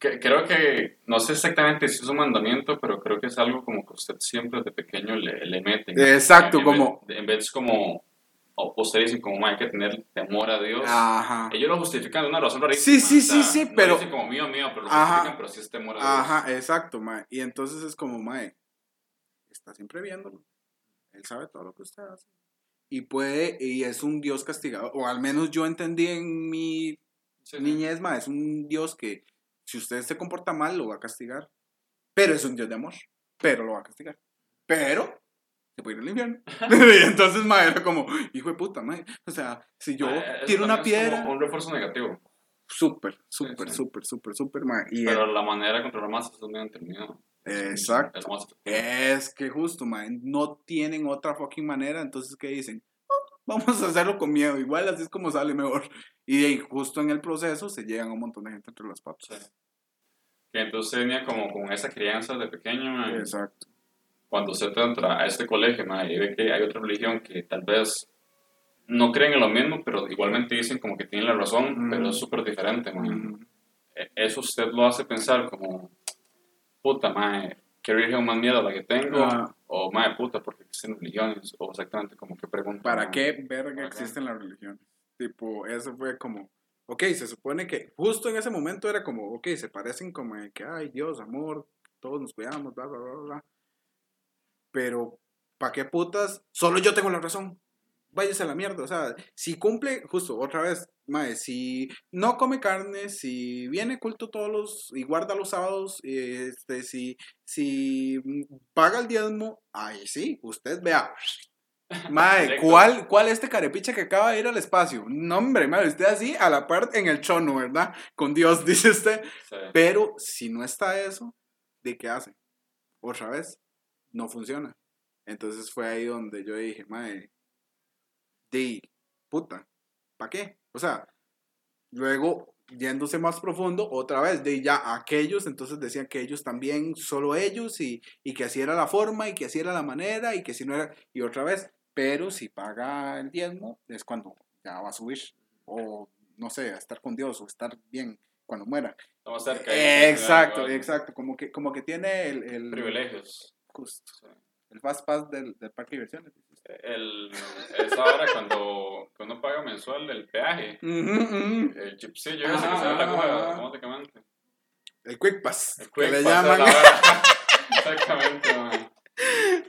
Que- creo que, no sé exactamente si es un mandamiento, pero creo que es algo como que usted siempre de pequeño le, le mete. Exacto, en como- Vez, en vez como, o ustedes dicen como, "Ma, hay que tener temor a Dios. Ajá. Ellos lo justifican de una razón rarísima. Sí, sí, sí, sí, no pero- dicen como mío, mío, pero lo Ajá. justifican, pero sí es temor a Dios. Ajá, exacto, mae. Y entonces es como, mae, está siempre viéndolo. Él sabe todo lo que usted hace. Y puede, y es un Dios castigado, o al menos yo entendí en mi sí. niñez, mae, es un Dios que si usted se comporta mal, lo va a castigar. Pero es un Dios de amor, pero lo va a castigar. Pero se puede ir al infierno. [LAUGHS] y entonces, mae, era como, hijo de puta, mae. O sea, si yo Ma, tiro una piedra, un refuerzo negativo. súper, súper, sí. súper, súper, súper, mae. Y Pero la manera de controlar más es muy determinada. Exacto. Es que justo, man, no tienen otra fucking manera, entonces ¿qué dicen? "Oh, vamos a hacerlo con miedo, igual así es como sale mejor. Y ahí, justo en el proceso se llegan un montón de gente entre las Sí. patas. Que entonces venía como con esa crianza de pequeño, ma, Exacto. cuando usted entra a este colegio ma, y ve que hay otra religión que tal vez no creen en lo mismo, pero igualmente dicen como que tienen la razón, Mm. pero es súper diferente. Mm, Eso usted lo hace pensar como, puta, mae, ¿qué religión más miedo la que tengo? Ah. O, mae, puta, porque existen religiones? O exactamente como que pregunta. ¿Para qué verga existen las religiones? Tipo, eso fue como, ok, se supone que justo en ese momento era como, ok, se parecen como de que, ay, Dios, amor, todos nos cuidamos, bla, bla, bla, bla. Pero, ¿para qué putas? Solo yo tengo la razón. Váyase a la mierda. O sea, si cumple, justo, otra vez, mae, si no come carne, si viene culto todos los, y guarda los sábados, este, si, si paga el diezmo, ahí sí, usted vea. [LAUGHS] Mae. ¿cuál, ¿cuál este carepicha que acaba de ir al espacio? No, hombre, mae, usted así a la par en el chono, ¿verdad? Con Dios, [LAUGHS] dice usted. Sí. Pero si no está eso, ¿de qué hace? Otra vez, no funciona. Entonces fue ahí donde yo dije, mae, de puta, ¿para qué? O sea, luego yéndose más profundo, otra vez, de ya aquellos, entonces decían que ellos también, solo ellos, y, y que así era la forma, y que así era la manera, y que si no era, y otra vez, pero si paga el diezmo, es cuando ya va a subir, o no sé, a estar con Dios, o estar bien cuando muera. Estamos cerca. Exacto, Igual, exacto, como que, como que tiene el, el Privilegios. justo, el fast pass del, del parque de diversiones. El, esa hora cuando, cuando uno paga mensual el peaje, el chipsillo ese que se da la cueva automáticamente. El Quick Pass. El que quick le pass a la llaman. Exactamente, man.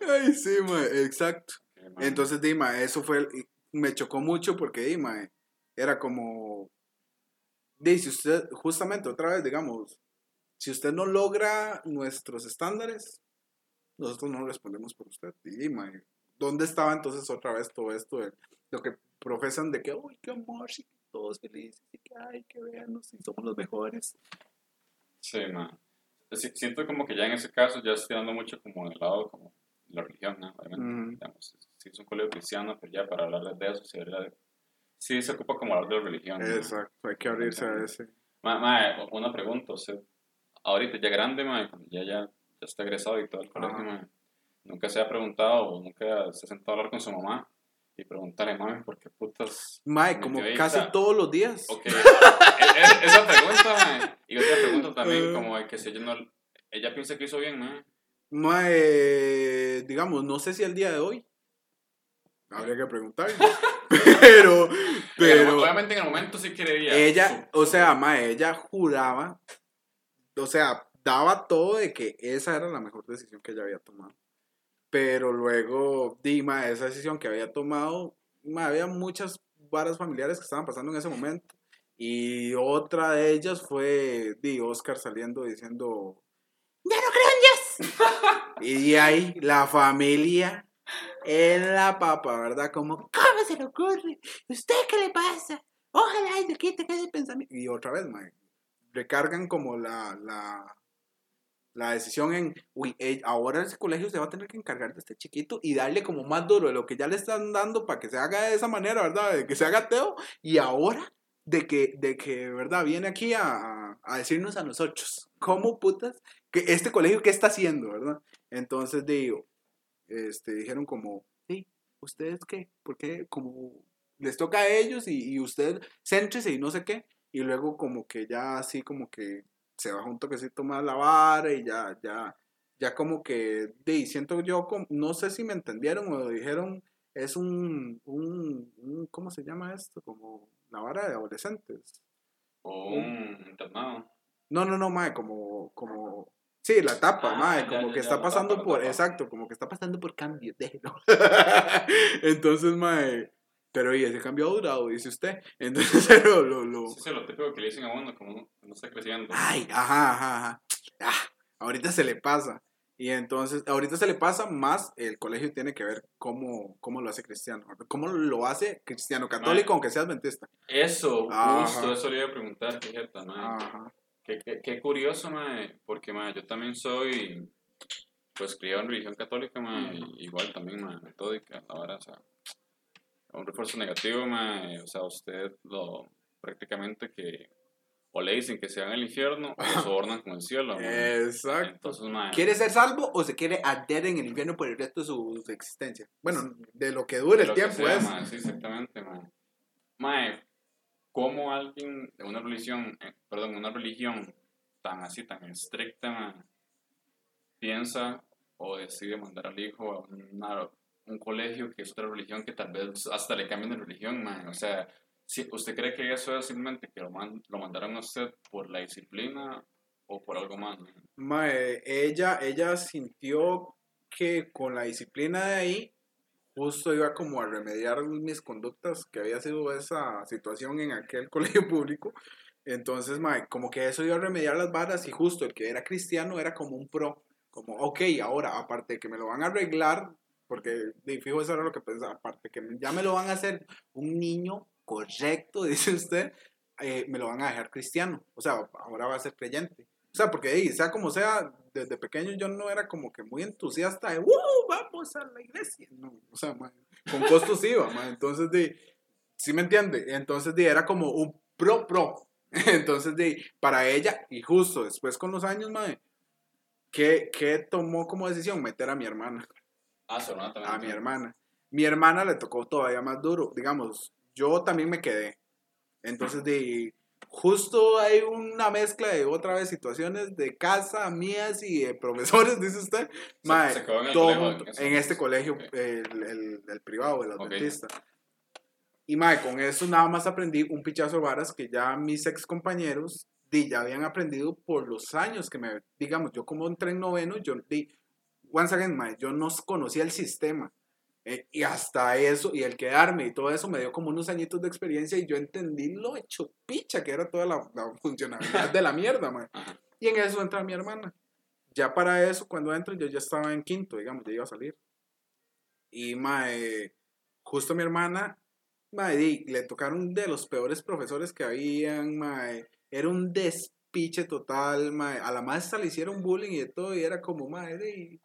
Ay, sí, exacto. Man. Entonces, Dima, eso fue, el- me chocó mucho porque, Dima, era como, dice usted, justamente otra vez, digamos, si usted no logra nuestros estándares, nosotros no respondemos por usted. Dima, ¿dónde estaba entonces otra vez todo esto de lo que profesan de que, uy, qué amor, sí, todos felices, y que, ay, que veanos, y somos los mejores? Sí, man. Si- Siento como que ya en ese caso ya estoy dando mucho como del lado como la religión, ¿no? Obviamente, Ujú. digamos, sí es un colegio cristiano, pero ya para hablar de eso, sí, habría- sí se ocupa como hablar de religión. ¿no? Exacto, hay que abrirse a ese. Ma, ma, una pregunta, usted, ahorita ya grande, ma, ya, ya, ya está egresado y todo el colegio, nunca se ha preguntado o nunca se ha sentado a hablar con su mamá y preguntarle, mami, ¿por qué putas? Mae, como quedé ahí?" casi todos los días. Ok, esa pregunta, ma, y otra pregunta también, Eh. como de que si ella no, ella piensa que hizo bien, ma. Mae, digamos, no sé si el día de hoy. Habría que preguntar. [LAUGHS] pero, pero. obviamente en el momento sí quería. Ella, o sea, mae, ella juraba. O sea, daba todo de que esa era la mejor decisión que ella había tomado. Pero luego, Dima, esa decisión que había tomado, había muchas varas familiares que estaban pasando en ese momento. Y otra de ellas fue Di Oscar saliendo diciendo, ¡Ya no creo en Dios! y de ahí la familia en la papa, ¿verdad? Como, ¿cómo se le ocurre? ¿Usted qué le pasa? Ojalá y se quite ese pensamiento. Y otra vez, recargan como la, la, la decisión en, uy, eh, ahora ese colegio se va a tener que encargar de este chiquito y darle como más duro de lo que ya le están dando para que se haga de esa manera, ¿verdad? De que se haga ateo. Y ahora de que, de que ¿verdad? Viene aquí a, a- decirnos a nosotros, ¿cómo putas? Que este colegio, ¿qué está haciendo, verdad? Entonces, digo, este, dijeron como, sí, ¿ustedes qué? ¿Por qué? Como les toca a ellos y, y usted céntrese y no sé qué. Y luego como que ya así como que se va un toquecito más la vara y ya, ya, ya como que, de, siento yo, como, no sé si me entendieron o dijeron, es un, un, un, ¿cómo se llama esto? Como la vara de adolescentes. O un internado. No, no, no, mae, como, como, sí, la etapa, Ah, mae, como ya, que está pasando por, etapa. exacto, como que está pasando por cambios, [LAUGHS] déjelo. Entonces, mae, pero y ese cambio ha durado, dice usted. [LAUGHS] Entonces, pero lo, lo, Sí, sí, lo típico que le dicen a uno, como no, está creciendo. ay, ajá, ajá, ajá. Ah, ahorita se le pasa. Y entonces, ahorita se le pasa más, el colegio tiene que ver cómo, cómo lo hace cristiano, cómo lo hace cristiano, católico, aunque seas adventista. Eso, Ajá. justo, eso le iba a preguntar, fíjate. Qué, qué, qué curioso, mae, porque, mae, yo también soy, pues, criado en religión católica, mae, igual también, mae, metódica, ahora, o sea, un refuerzo negativo, mae, o sea, usted lo, prácticamente que, o le dicen que se van al infierno, o lo sobornan con el cielo, mae. Exacto. Entonces, mae, ¿Quiere ser salvo o se quiere arder en el infierno por el resto de su, su existencia? Bueno, de lo que dure el tiempo sea, es. mae, sí, exactamente, mae. Mae, ¿cómo alguien de una religión, eh, perdón, una religión tan así, tan estricta, mae, piensa o decide mandar al hijo a una- un colegio que es otra religión que tal vez hasta le cambien de religión, mae? O sea, si, ¿usted cree que eso es simplemente que lo, man- lo mandaron a usted por la disciplina o por algo más? mae? Mae, ella, ella sintió que con la disciplina de ahí, justo iba como a remediar mis conductas, que había sido esa situación en aquel [LAUGHS] colegio público. Entonces, mae, como que eso iba a remediar las varas y justo el que era cristiano era como un pro. Como, ok, ahora, aparte de que me lo van a arreglar, porque de fijo eso era lo que pensaba, aparte que ya me lo van a hacer un niño correcto, [LAUGHS] dice usted, eh, me lo van a dejar cristiano. O sea, ahora va a ser creyente. O sea, porque sea como sea, desde pequeño yo no era como que muy entusiasta de, ¡Uh! Vamos a la iglesia. No, o sea, con costos iba, man. Entonces, de, ¿sí me entiende? Entonces, de, era como un pro pro. [LAUGHS] Entonces, de, para ella, y justo después con los años, man, ¿qué, qué tomó como decisión? Meter a mi hermana Ah, también. a mi hermana. Mi hermana le tocó todavía más duro. Digamos, yo también me quedé. Entonces, de, justo hay una mezcla de otra vez situaciones de casa, mías y de profesores, [LAUGHS] dice usted. Mae, se quedó en el todo colegio, en en este colegio, Ok. el, el- el privado, el adventista. Y mae, con eso nada más aprendí un pichazo de varas que ya mis ex compañeros di, ya habían aprendido por los años que me, digamos, yo como entré en noveno, yo di, once again, mae, yo no conocía el sistema. Eh, y hasta eso, y el quedarme y todo eso me dio como unos añitos de experiencia y yo entendí lo hecho picha que era toda la, la [LAUGHS] funcionalidad de la mierda, mae. Y en eso entra mi hermana. Ya para eso, cuando entro, yo ya estaba en quinto, digamos, ya iba a salir. Y mae, justo mi hermana, mae, le tocaron de los peores profesores que habían, mae. Era un despiche total, mae. A la maestra le hicieron bullying y de todo, y era como, mae, di,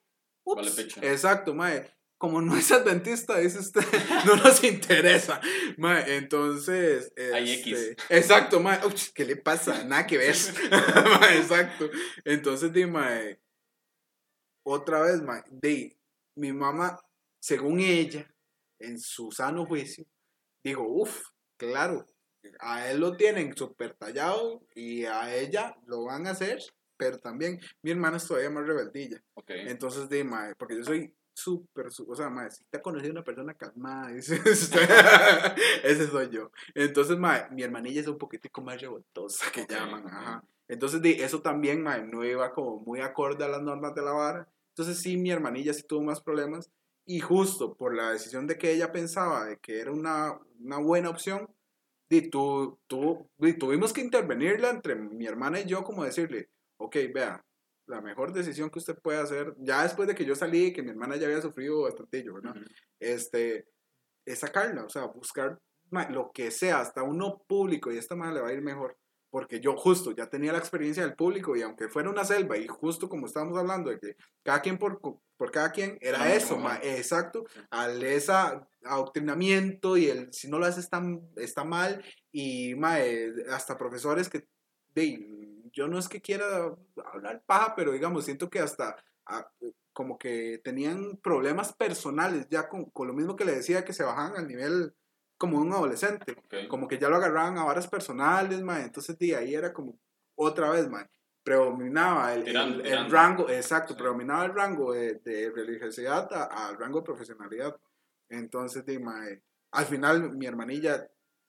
ups. Vale picha. Exacto, mae. Como no es adventista, dice usted, [LAUGHS] no nos interesa. Mae, entonces. Hay este, X. Exacto, mae. Ups, ¿Qué le pasa? Nada que ver. Mae, [LAUGHS] [LAUGHS] exacto. Entonces, di, mae. Otra vez, mae. Di, mi mamá, según ella, en su sano juicio, dijo, uff, claro, a él lo tienen súper tallado y a ella lo van a hacer, pero también mi hermana es todavía más rebeldilla. Ok. Entonces, de mae, porque yo soy súper, o sea, mae, si te ha conocido una persona calmada, [LAUGHS] usted, [LAUGHS] ese soy yo. Entonces, mae, mi hermanilla es un poquitico más revoltosa que Ok, llaman, ajá. Entonces, de eso también, mae, no iba como muy acorde a las normas de la vara. Entonces, sí, mi hermanilla sí tuvo más problemas. Y justo por la decisión de que ella pensaba de que era una, una buena opción, di, tu, tu- di, tuvimos que intervenirla entre mi hermana y yo, como decirle, ok, vea, la mejor decisión que usted puede hacer, ya después de que yo salí, que mi hermana ya había sufrido bastante, ¿verdad? Ujú. Este, es sacarla, o sea, buscar ma, lo que sea, hasta uno público, y esta madre le va a ir mejor. Porque yo justo ya tenía la experiencia del público y aunque fuera una selva y justo como estábamos hablando de que cada quien por, por cada quien era eso, ma, exacto, al ese adoctrinamiento y el si no lo haces está, está mal y ma, eh, hasta profesores que de, yo no es que quiera hablar paja, pero digamos, siento que hasta ah, como que tenían problemas personales ya con, con lo mismo que le decía que se bajaban al nivel como de un adolescente como que ya lo agarraban a varas personales, ma, entonces de ahí era como otra vez, ma, predominaba el, el- Tirando, el tirando. rango, exacto, Sí. predominaba el rango de, de religiosidad al rango de profesionalidad. Entonces, de, ma, eh, al final mi hermanilla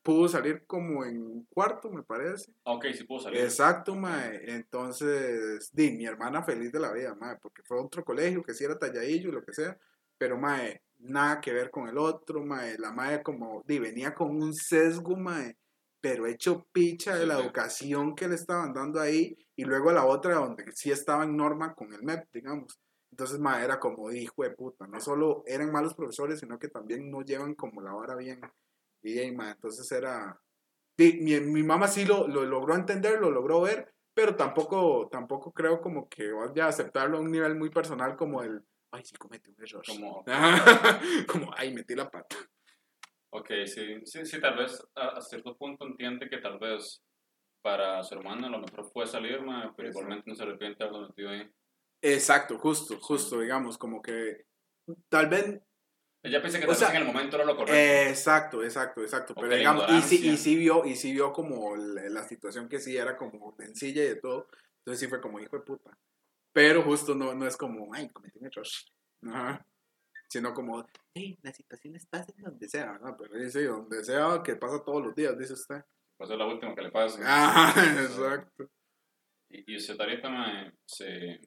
pudo salir como en cuarto, me parece. Ok, sí puedo salir. Exacto, mae. Entonces, di, mi hermana feliz de la vida, mae, porque fue a otro colegio que sí era talladillo, lo que sea, pero mae, nada que ver con el otro, mae. La mae como, di, venía con un sesgo, mae, pero hecho picha de Sí, la educación que le estaban dando ahí, y luego a la otra donde sí estaba en norma con el MEP, digamos. Entonces, mae, era como, hijo de puta, no solo eran malos profesores, sino que también no llevan como la vara bien. Y, ey, mae, entonces era, mi, mi mamá sí lo, lo logró entender, lo logró ver, pero tampoco, tampoco creo como que vaya a aceptarlo a un nivel muy personal como el, ay, sí cometí un error. Como, [LAUGHS] como, ay, metí la pata. ok, sí, sí, sí, tal vez a, a cierto punto entiende que tal vez para su hermana lo mejor fue salir, ma, pero Exacto. igualmente no se arrepiente de haberlo metido ahí. Exacto, justo, justo, digamos, como que tal vez Ella piensa que tal vez en el momento era lo correcto. Exacto, exacto, exacto. Pero digamos, y sí, y sí vio, y sí vio como la, la situación que sí era como sencilla y de todo. Entonces sí fue como hijo de puta. Pero justo no, no es como, ay, cometí un error. Ajá. Sino como, hey, las situaciones pasan donde sea, ¿no? Pero dice, donde sea, que pasa todos los días, dice usted. Pues es la última que le pasa. [LAUGHS] Ajá, exacto. Y, y usted ahorita, ma, se,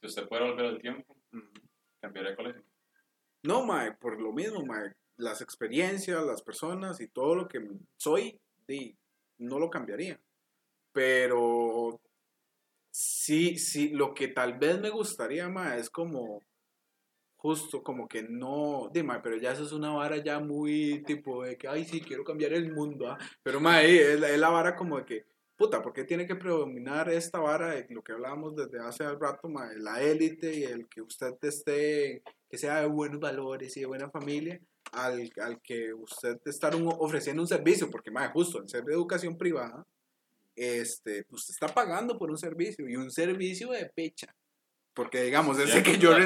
si usted puede volver al tiempo, cambiaría de colegio. No, mae, por lo mismo, mae, las experiencias, las personas y todo lo que soy, no lo cambiaría. Pero sí, sí, lo que tal vez me gustaría, mae, es como justo como que no, di, mae, pero ya eso es una vara ya muy tipo de que, ay, sí, quiero cambiar el mundo, ¿ah? Pero, mae, es, es la vara como de que, puta, ¿por qué tiene que predominar esta vara de lo que hablábamos desde hace rato, mae, la élite y el que usted esté que sea de buenos valores y de buena familia, al, al que usted un- ofreciendo un servicio, porque más justo, en ser de educación privada, este, usted está pagando por un servicio y un servicio de pecha. Porque digamos, ese Ya, que pues, yo ma.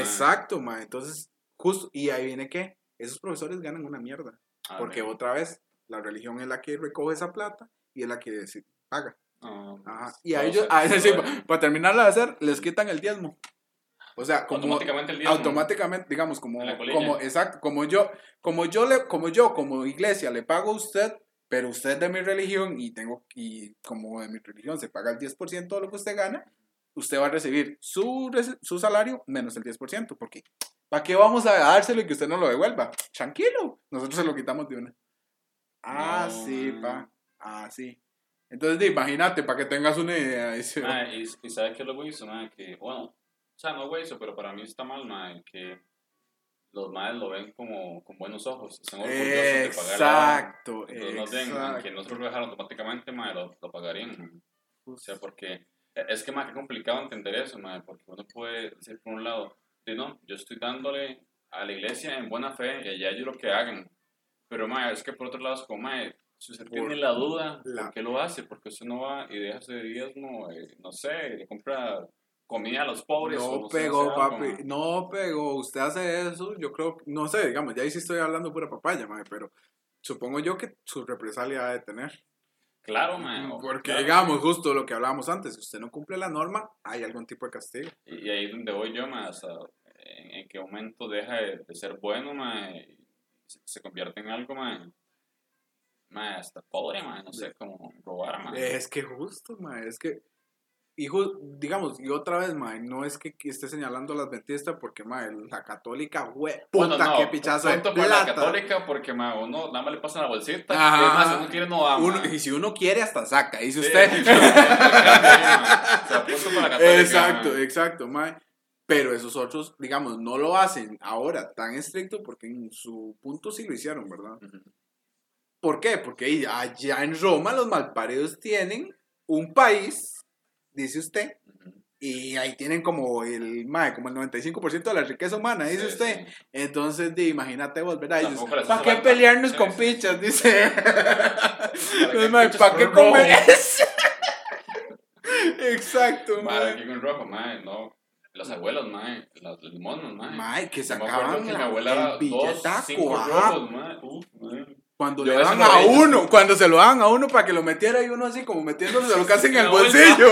Exacto, ma. Entonces, justo, y ahí viene que esos profesores ganan una mierda. Ah, Porque mira. otra vez, la religión es la que recoge esa plata y es la que se paga. Ah, Ajá. Y a ellos, a ese sí, todo- pa- para terminarla de hacer, les quitan el diezmo. O sea, como automáticamente el diezmo. automáticamente, digamos, como, como, exacto, como yo, como yo le, como yo, como iglesia, le pago a usted, pero usted es de mi religión y tengo, y como de mi religión se paga el 10% de lo que usted gana, usted va a recibir su, su salario menos el 10%, porque ¿para qué vamos a dárselo y que usted no lo devuelva? Tranquilo, nosotros se lo quitamos de una. Ah, No, sí, pa. Ah, sí. Entonces, imagínate, para que tengas una idea. dice, Mae, y, y ¿sabes qué es lo que mae? Que, bueno, o sea, no es pero para mí está mal, mae, que los maes lo ven como con buenos ojos, están orgullosos de pagar. Exacto, Entonces no exacto. que nosotros lo dejaron automáticamente, mae, lo, lo pagarían, mae. O sea, porque es que, mae, qué complicado entender eso, mae, porque uno puede decir por un lado, no, yo estoy dándole a la iglesia en buena fe y allá ellos lo que hagan. Pero, mae, es que por otro lado es como, mae, si usted tiene la duda, la- ¿por qué lo hace? Porque usted no va y deja ese diezmo, eh, no sé, le compra comida a los pobres. No sé, pegó, algo, papi. No pegó. Usted hace eso, yo creo, no sé, digamos, ya ahí sí estoy hablando pura papaya, mae, pero supongo yo que su represalia ha de tener. Claro, mae. o- Porque, claro, digamos, justo lo que hablábamos antes, si usted no cumple la norma, hay algún tipo de castigo. Y, ahí es donde voy yo, hasta en, en qué momento deja de, de ser bueno, mae, y se, se convierte en algo, mae, mae, hasta pobre, mae, no sé, como robar, mae. Es que justo, mae, es que, ju- digamos, y otra vez, mae, no es que esté señalando a las adventistas porque, mae, la católica, güey, puta, Bueno, no, qué pichazo de para la plata. católica porque, mae, uno nada más le pasa la bolsita, Ajá. y es más, si uno quiere no va, Uno- y si uno quiere, hasta saca, dice Sí, usted. [LAUGHS] sí, sí, la católica, exacto, mae. exacto, mae. Pero esos otros, digamos, no lo hacen ahora tan estricto porque en su punto sí lo hicieron, ¿verdad? Ujú. ¿Por qué? Porque allá en Roma los malparidos tienen un país, dice usted, y ahí tienen como el, mae, como el 95% de la riqueza humana, dice Sí, usted. sí. Entonces, di, imagínate. Tampoco les ¿Para qué pelearnos con pichas? Dice. [LAUGHS] ¿Para qué comer eso? [LAUGHS] Exacto, Mae, mae. aquí con rojo, mae, no. Las abuelas, mae, los monos, mae. Mae, que sacaban que mi la- abuela el era dos, billetaco, cinco rojos, mae. Uf, mae. Cuando Yo le veces a uno, cuando se lo daban a uno para que lo metiera y uno así como metiéndose lo casi en En el [LAUGHS] bolsillo.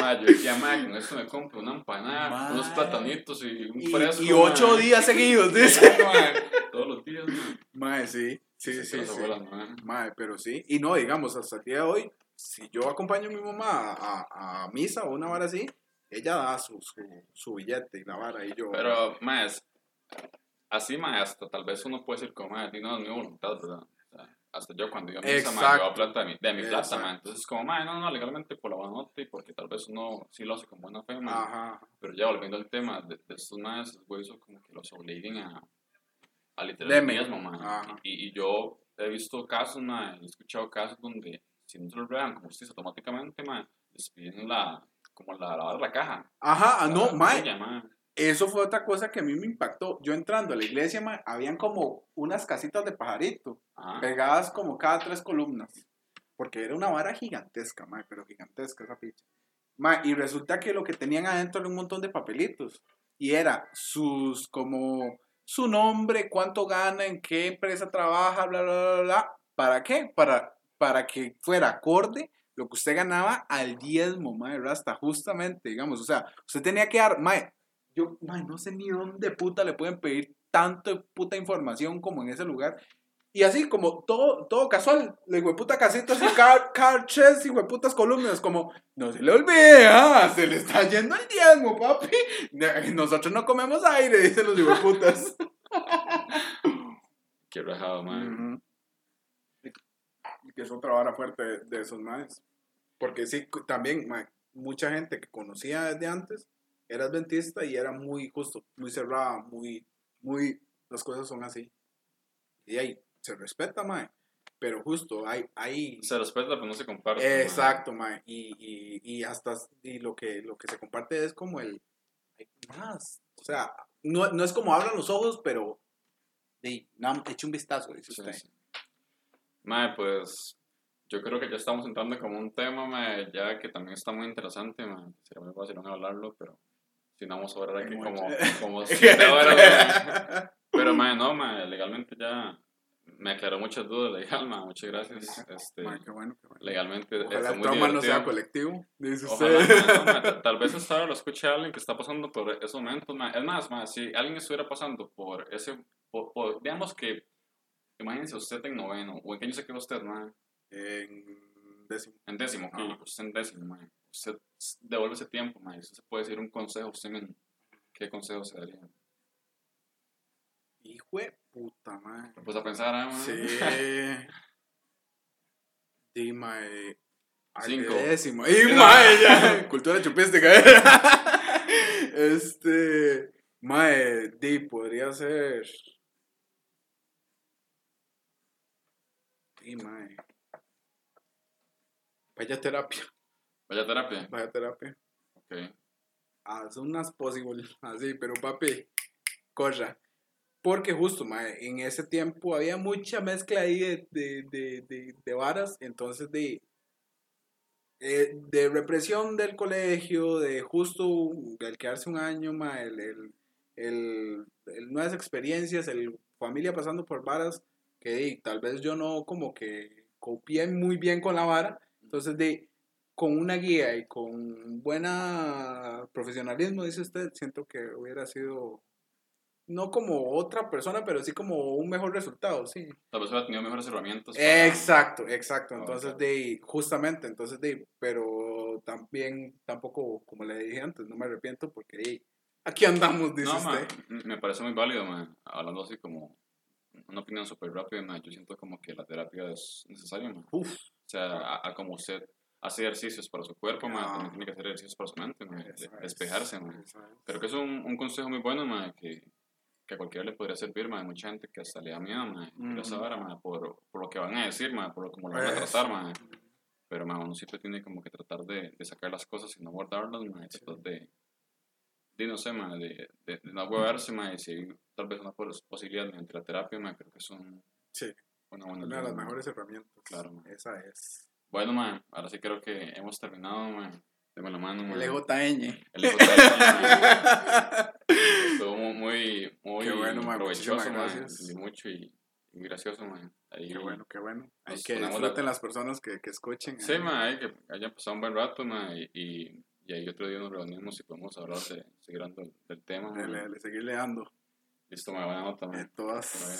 Mae, yo decía, con esto me compro una empanada, Mae. unos platanitos y un Y, fresco. y ocho mae. días seguidos, dice. Todos los días. Mae, sí, sí, sí, sí. abuelas, mae. Mae, pero sí. Y no, digamos, hasta el día de hoy, si yo acompaño a mi mamá a, a- a misa o una vara así, ella da su, su, su billete y la vara y yo. Pero, es- así, mae, hasta tal vez uno puede decir como, mae, no es mi voluntad, ¿verdad? O sea, hasta yo cuando yo a misa, mae, Exacto. yo hago plata de mi, de mi plata, mae. Entonces, como, mae, no, no, legalmente por la buena nota y porque tal vez uno sí lo hace con buena fe, mae. Ajá. Pero ya volviendo al tema de, de estos maes, esos güeyes como que los obliguen a, a literal Deme. mismo, mae. Y, y yo he visto casos, mae, he escuchado casos donde si no se los regan como justicia automáticamente, mae, les piden la, como la, lavar la caja. Ajá, ah, no, La mae. Eso fue otra cosa que a mí me impactó. Yo entrando a la iglesia, mae, habían como unas casitas de pajarito. Ajá. pegadas como cada tres columnas. Porque era una vara gigantesca, mae, pero gigantesca esa picha. Mae, y resulta que lo que tenían adentro era un montón de papelitos. Y era sus, como, su nombre, cuánto gana, en qué empresa trabaja, bla, bla, bla, bla. ¿Para qué? Para, para que fuera acorde lo que usted ganaba al diezmo, mae, hasta justamente, digamos. O sea, usted tenía que dar, mae, yo, no sé ni dónde puta le pueden pedir tanto puta información como en ese lugar. Y así como todo, todo casual, le puta casita así, [LAUGHS] car, car chest y putas columnas, como, no se le olvide, ah, se le está yendo el diezmo, papi. [LAUGHS] Nosotros no comemos aire, dicen los putas. [LAUGHS] Qué rajado, mae. Y que es otra vara fuerte de, de esos maes. Porque sí, también, mucha gente que conocía desde antes era adventista y era muy justo, muy cerrada, muy, muy, las cosas son así. Y ahí, se respeta, mae. Pero justo, hay, hay, Se respeta, pero no se comparte. mae. Exacto, mae. Y, y, y hasta y lo que lo que se comparte es como el hay más. O sea, no, no es como abran los ojos, pero de no, eche un vistazo, dice Sí, usted. sí. Mae, pues yo creo que ya estamos entrando como un tema, mae, ya que también está muy interesante, mae. Sería muy fácil hablarlo, pero si no vamos a hablar aquí como, [LAUGHS] como horas, mae. Pero, mae, no, mae, legalmente ya me aclaró muchas dudas legal, ma, muchas gracias. Este, Ma, qué bueno, qué bueno. legalmente Ojalá el trauma no sea colectivo, dice Ojalá, usted. ma, no, [LAUGHS] tal vez esta hora lo escuche alguien que está pasando por esos momentos. Es más, ma, si alguien estuviera pasando por ese, por, por- digamos que, imagínense usted en noveno, o en qué año se quedó usted, ma, En décimo. en décimo, ok, Ajá. usted en décimo, ma. Usted devuelve ese tiempo, ma, y usted se puede decir un consejo usted mismo. ¿Qué consejo se daría? Hijo de puta, madre. Pues a pensar, ah, ma. Sí. [LAUGHS] Dima, eh. Cinco. décimo. Y [LAUGHS] mae, ya. Cultura chupística. eh. [LAUGHS] Este. Mae, di, podría ser. Di, mae. Vaya terapia. Vaya terapia. Vaya terapia. Ok. Haz unas possible. Así, pero papi, corra. Porque justo, mae, en ese tiempo había mucha mezcla ahí de, de, de, de, de varas. Entonces, de, eh, de represión del colegio, de justo el quedarse un año, mae, el, el, el- el nuevas experiencias, el familia pasando por varas que tal vez yo no como que copié muy bien con la vara. Entonces, de, con una guía y con buena profesionalismo, dice usted, siento que hubiera sido no como otra persona, pero sí como un mejor resultado, sí. Tal vez hubiera tenido mejores herramientas. para- Exacto, exacto. Entonces, ok. de justamente, entonces, de pero también, tampoco, como le dije antes, no me arrepiento porque di, aquí andamos, dice No, usted. me parece muy válido, ma. Hablando así como una opinión súper rápida, ma. Yo siento como que la terapia es necesaria. Uf, O sea, a, a como usted hace ejercicios para su cuerpo, ma, Ah. también tiene que hacer ejercicios para su mente, ma. de- despejarse, ma. Creo que es un, un consejo muy bueno, ma, que, que a cualquiera le podría servir, ma. Hay mucha gente que hasta le da miedo, ma, Ujú. vara, ma, por, por lo que van a decir, ma, por lo como lo van a tratar, ma. Pero, ma, uno siempre tiene como que tratar de, de sacar las cosas y no guardarlas, ma, tratar de, de, no sé, ma, de, de, de no huevarse, ma, y si tal vez una pos- posibilidad mediante la terapia, ma, creo que es un- Sí, una buena una de las mejores herramientas. Claro, ma. Esa es. Bueno, ma, ahora sí creo que hemos terminado, ma. Deme la mano, ma. El EJN. El EJN. [LAUGHS] Estuvo mu- muy, muy Qué bueno, ma, provechoso, muchísimas ma, gracias. y mucho y, gracioso, ma. Ahí, Qué bueno, qué bueno. Hay que disfruten la- las personas que, que escuchen. Sí, ahí. ma, ahí que hayan pasado un buen rato, ma, y, y, y ahí otro día nos reunimos y podemos hablar de, seguir hablando del tema, ma. Dele, dele, seguirle dando. Listo, ma, buena nota, ma. Eh, todas. Pero, eh,